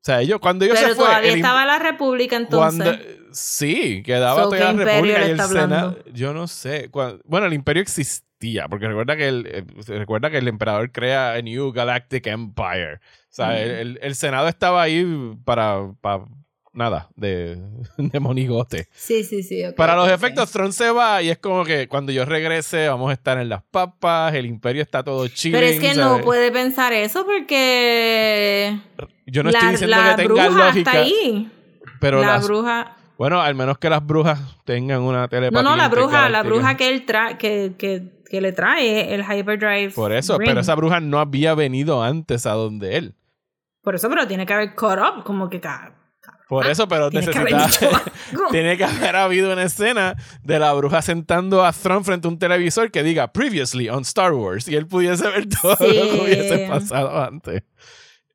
sea, ellos, cuando ellos pero se fue. Todavía estaba la República entonces. sí, quedaba todavía la República y el Senado. Yo no sé. bueno, el Imperio existía, porque recuerda que el, eh, recuerda que el emperador crea a New Galactic Empire. O sea, el, el, Senado estaba ahí para, para nada de, [laughs] de monigote. Sí, sí, sí. Para los efectos, Tron se va y es como que cuando yo regrese vamos a estar en las papas, el imperio está todo chido. Pero es que no puede pensar eso porque... Yo no estoy diciendo que tenga lógica. Está ahí. Pero la bruja... Bueno, al menos que las brujas tengan una telepatía. No, no, la bruja, la bruja que él trae, que, que, que, le trae el hyperdrive. Por eso, pero esa bruja no había venido antes a donde él. Por eso, pero tiene que haber caught up, como que Por eso, pero necesitaba. [laughs] tiene que haber habido una escena de la bruja sentando a Thrawn frente a un televisor que diga Previously on Star Wars y él pudiese ver [laughs] todo lo que hubiese pasado antes.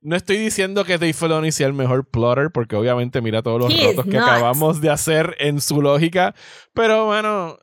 No estoy diciendo que Dave Filoni sea el mejor plotter, porque obviamente mira todos los rotos que acabamos de hacer en su lógica, pero bueno,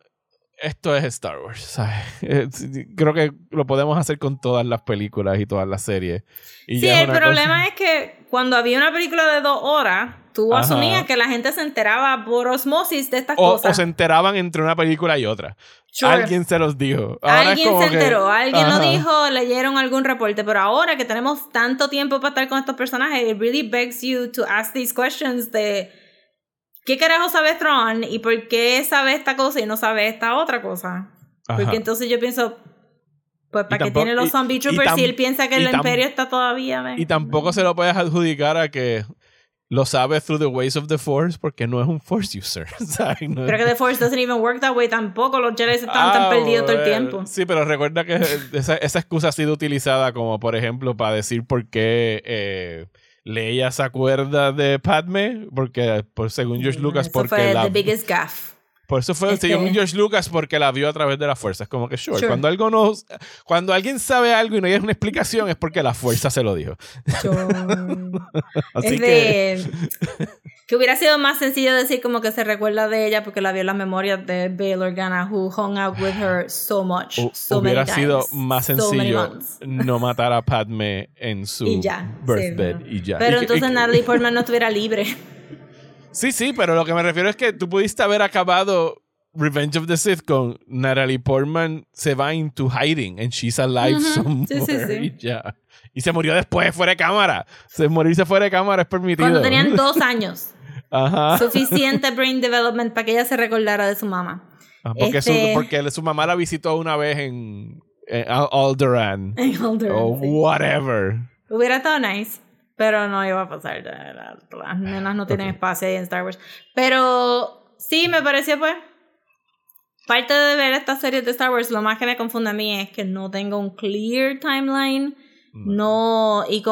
esto es Star Wars, ¿sabes? [laughs] Creo que lo podemos hacer con todas las películas y todas las series. sí, el problema es que cuando había una película de dos horas, tú asumías que la gente se enteraba por osmosis de estas cosas. O se enteraban entre una película y otra. Alguien se los dijo. alguien se enteró, alguien lo dijo, leyeron algún reporte, pero ahora que tenemos tanto tiempo para estar con estos personajes, it really begs you to ask these questions de ¿qué carajo sabe Tron y por qué sabe esta cosa y no sabe esta otra cosa? Porque entonces yo pienso, pues para qué tiene los zombie troopers si él piensa que el imperio está todavía. Y tampoco se lo puedes adjudicar a que lo sabe through the ways of the Force porque no es un Force user. [laughs] pero que the Force doesn't even work that way tampoco. Los Jedi están tan ah, perdidos todo el tiempo. Sí, pero recuerda que esa, esa, excusa ha sido utilizada como, por ejemplo, para decir por qué. Eh, Leia se acuerda de Padme, porque por, según George Lucas, porque fue la... The biggest gaff. Por eso fue, este George Lucas, porque la vio a través de la fuerza. Es como que, sure, Cuando, algo no, cuando alguien sabe algo y no hay una explicación, es porque la fuerza se lo dijo. [laughs] Así que... que hubiera sido más sencillo decir como que se recuerda de ella porque la vio en las memorias de Bail Organa, who hung out with her so much. hubiera sido más sencillo no matar a Padme en su birthbed y ya. Pero entonces Natalie Portman no estuviera libre. Sí, sí, pero lo que me refiero es que tú pudiste haber acabado Revenge of the Sith con Natalie Portman se va into hiding and she's alive somewhere. Sí, sí, sí. Y [laughs] ya. Y se murió después, fuera de cámara. Se morirse fuera de cámara es permitido. Cuando tenían dos años. [laughs] Ajá. Suficiente brain development para que ella se recordara de su mamá. Ah, porque, su, este porque su mamá la visitó una vez en, en Alderaan. En. O whatever. Hubiera estado nice. Pero no iba a pasar. Las nenas no tienen espacio ahí en Star Wars. Pero sí, me pareció pues. Parte de ver estas series de Star Wars, lo más que me confunde a mí es que no tengo un clear timeline. No, y,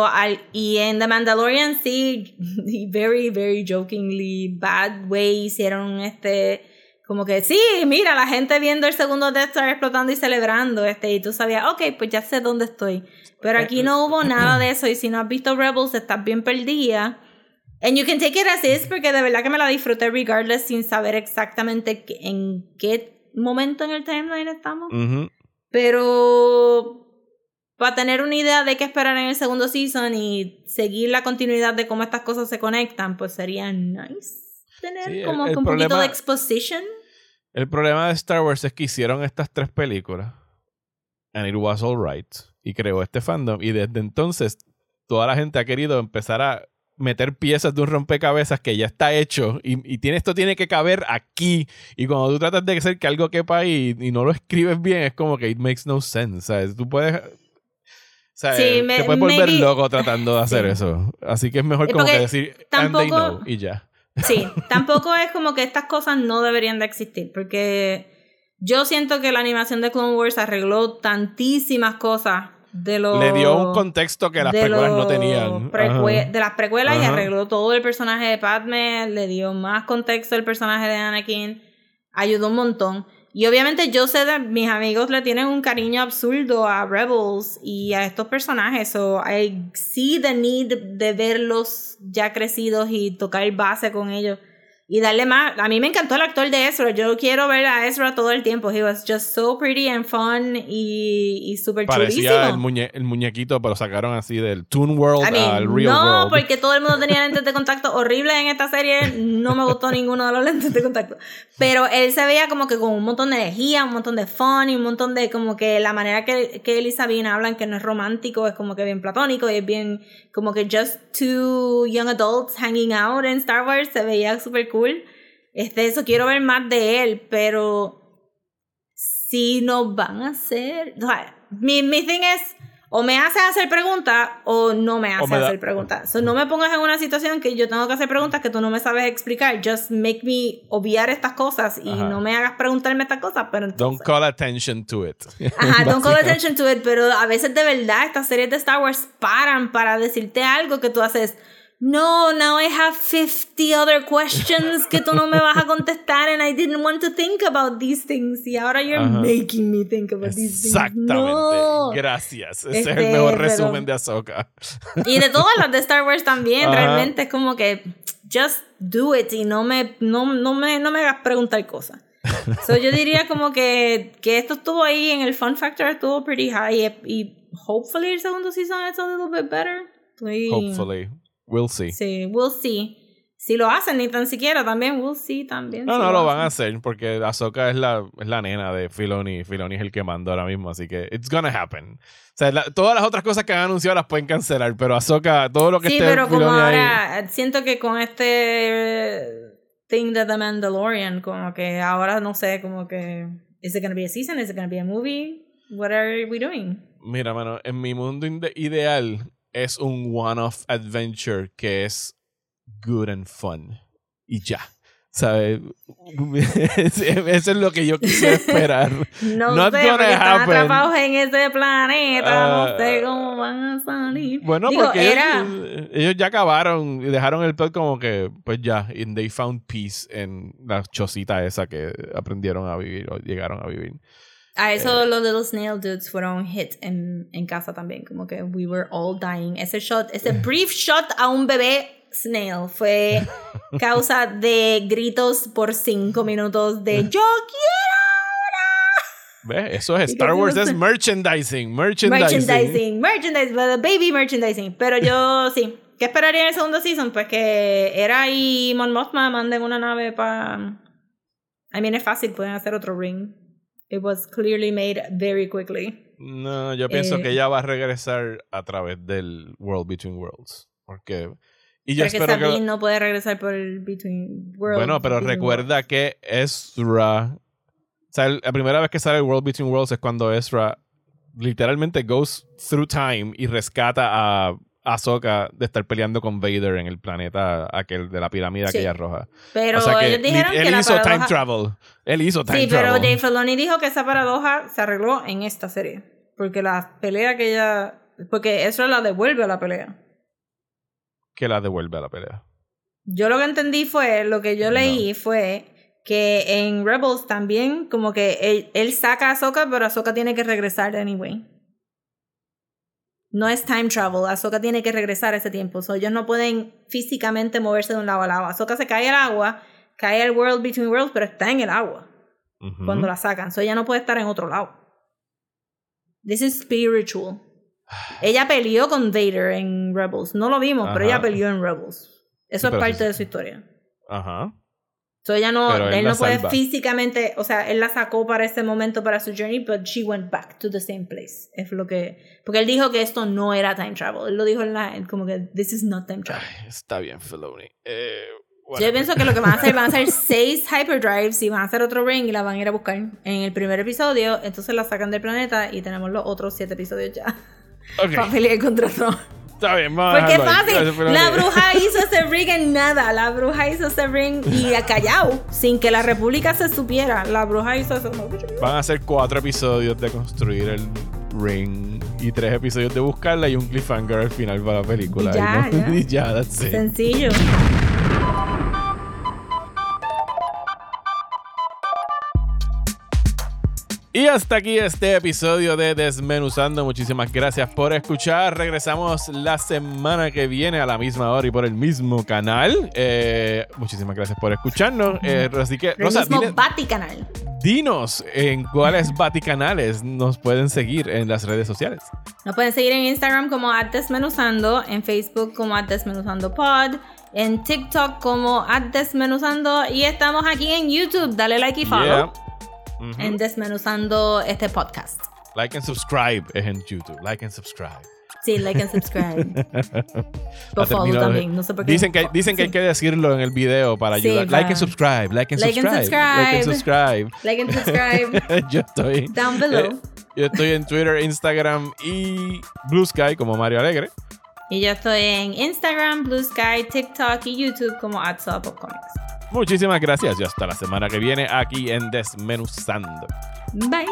y en The Mandalorian sí, [laughs] very, very jokingly bad way hicieron este como que sí, mira, la gente viendo el segundo Death Star explotando y celebrando, este, y tú sabías, ok, pues ya sé dónde estoy. Pero aquí no hubo nada de eso, y si no has visto Rebels, estás bien perdida. And you can take it as is, porque de verdad que me la disfruté regardless, sin saber exactamente en qué momento en el timeline estamos. Pero para tener una idea de qué esperar en el segundo season y seguir la continuidad de cómo estas cosas se conectan, pues sería nice tener como un poquito de exposition. El problema de Star Wars es que hicieron estas tres películas. And it was alright. Y creó este fandom. Y desde entonces, toda la gente ha querido empezar a meter piezas de un rompecabezas que ya está hecho y, tiene, esto tiene que caber aquí y cuando tú tratas de hacer que algo quepa ahí y, no lo escribes bien es como que it makes no sense ¿sabes? tú puedes te puedes volver loco tratando de hacer eso así que es mejor como que decir and they know y ya Sí, [laughs] tampoco es como que estas cosas no deberían de existir, porque yo siento que la animación de Clone Wars arregló tantísimas cosas de los... Le dio un contexto que las precuelas no tenían. de las precuelas y arregló todo el personaje de Padme, le dio más contexto al personaje de Anakin, ayudó un montón. Y obviamente yo sé de mis amigos le tienen un cariño absurdo a Rebels y a estos personajes. So I see the need de verlos ya crecidos y tocar base con ellos y darle más. A mí me encantó el actor de Ezra. Yo quiero ver a Ezra todo el tiempo. He was just so pretty and fun y, y super Parecía el, el, muñequito, pero sacaron así del Toon World al Real World. No, porque todo el mundo tenía lentes de contacto horribles en esta serie. No me gustó ninguno de los lentes de contacto. Pero él se veía como que con un montón de energía, un montón de fun y un montón de como que la manera que, que él y Sabine hablan, que no es romántico, es como que bien platónico y es bien como que just two young adults hanging out en Star Wars. Se veía súper cool este, eso quiero ver más de él, pero si nos van a hacer. mi, mi thing es. O me hace hacer preguntas o no me hace hacer preguntas. no me pongas en una situación que yo tengo que hacer preguntas que tú no me sabes explicar. Just make me obviar estas cosas y no me hagas preguntarme estas cosas. Pero don't call attention to it. [laughs] Ajá, don't call attention to it. Pero a veces de verdad estas series de Star Wars paran para decirte algo que tú haces no, now I have 50 other questions que tú no me vas a contestar and I didn't want to think about these things y ahora you're making me think about these things. Exactamente. No. Gracias. Ese Este, es el mejor pero- resumen de Ahsoka. Y de todas las de Star Wars también, Ajá. realmente es como que just do it y no me, no, no me, no me hagas preguntar cosas. So yo diría como que, que esto estuvo ahí en el fun factor, estuvo pretty high y, y hopefully el segundo season es a little bit better. Estoy- Hopefully. We'll see. Sí, we'll see. Si lo hacen, ni tan siquiera también, we'll see también. No, si no lo van a hacer porque Ahsoka es la, es la nena de Filoni. Filoni es el que manda ahora mismo, así que it's gonna happen. O sea, la- todas las otras cosas que han anunciado las pueden cancelar, pero Ahsoka, todo lo que Sí, esté pero como Filoni ahí- ahora siento que con este thing de The Mandalorian, como que ahora no sé, como que is it gonna be a season, is it gonna be a movie, what are we doing? Mira, mano, en mi mundo ideal es un one-off adventure que es good and fun. Y ya. ¿Sabes? [laughs] Eso es lo que yo quisiera esperar. No Not sé, porque están atrapados en ese planeta, Ah, no sé cómo van a salir. Bueno, Digo, porque era ellos, ellos ya acabaron y dejaron el plot como que, pues ya, and they found peace en la chocita esa que aprendieron a vivir o llegaron a vivir. A Eh. eso los Little Snail Dudes fueron hit en, en casa también, como que we were all dying. Ese shot, ese [laughs] brief shot a un bebé snail fue [laughs] causa de gritos por cinco minutos de yo quiero ¿Ves? Eso es Star Wars, es merchandising, merchandising. merchandising, merchandising, baby merchandising. Pero yo [laughs] sí, ¿qué esperaría en el segundo season? Pues que era y Mon Mothma manden una nave para... I mean, es fácil, pueden hacer otro ring. It was clearly made very quickly. No, yo pienso Eh, que ella va a regresar a través del World Between Worlds. Porque. Y yo Pero que espero Sabine que. no puede regresar por el Between Worlds. Bueno, pero Between recuerda que Ezra. O sea, la primera vez que sale el World Between Worlds es cuando Ezra literalmente goes through time y rescata a Ahsoka de estar peleando con Vader en el planeta aquel de la pirámide Sí. aquella roja. Pero o sea que ellos dijeron él que la hizo time travel. Él hizo time Sí, pero travel. Dave Filoni dijo que esa paradoja se arregló en esta serie. Porque la pelea que ella... Porque eso la devuelve a la pelea. Que la devuelve a la pelea. Yo lo que entendí fue, lo que yo leí fue que en Rebels también como que él, él saca a Ahsoka, pero Ahsoka tiene que regresar anyway. No es time travel, Ahsoka tiene que regresar a ese tiempo. So, ellos no pueden físicamente moverse de un lado al lado. Ahsoka se cae al agua, cae al World Between Worlds, pero está en el agua cuando la sacan. So, ella no puede estar en otro lado. This is spiritual. [sighs] Ella peleó con Vader en Rebels. No lo vimos, pero ella peleó en Rebels. Eso es parte sí- de su historia. Ajá. So ella no, Pero él él no puede salva. físicamente, o sea, él la sacó para ese momento, para su journey, but she went back to the same place. Es lo que, porque él dijo que esto no era time travel. Él lo dijo en la, como que this is not time travel. Ay, está bien, Filoni. Eh, Yo pienso que lo que van a hacer, van a hacer seis hyperdrives y van a hacer otro ring y la van a ir a buscar en el primer episodio. Entonces la sacan del planeta y tenemos los otros siete episodios ya. Ok, Para pelear contra. Está bien, vamos Porque fácil. La bruja hizo ese ring en nada. La bruja hizo ese ring y a callao, sin que la república se supiera. La bruja hizo eso. Van a ser cuatro episodios de construir el ring y tres episodios de buscarla y un cliffhanger al final para la película. Y ya, no- ya. [laughs] y ya, that's it. Sencillo. Y hasta aquí este episodio de Desmenuzando. Muchísimas gracias por escuchar. Regresamos la semana que viene a la misma hora y por el mismo canal. Eh, muchísimas gracias por escucharnos. Eh, así que, El Rosa, mismo dile- Vaticanal. dinos en cuáles Vaticanales nos pueden seguir en las redes sociales. Nos pueden seguir en Instagram como Desmenuzando, en Facebook como Desmenuzando Pod, en TikTok como Desmenuzando y estamos aquí en YouTube. Dale like y follow Yeah. Ujú. en Desmenuzando este podcast. Like and subscribe es en YouTube. Like and subscribe. Sí, like and subscribe. [laughs] Por también, no sé por qué. Dicen que, dicen que hay que decirlo en el video para ayudar. Like and subscribe. Like and Like and subscribe. Like and subscribe. [laughs] Like and subscribe [laughs] Yo estoy. down below. Eh, yo estoy en Twitter, Instagram y Blue Sky como Mario Alegre. Y yo estoy en Instagram, Blue Sky, TikTok y YouTube como Comics. Muchísimas gracias y hasta la semana que viene aquí en Desmenuzando. Bye.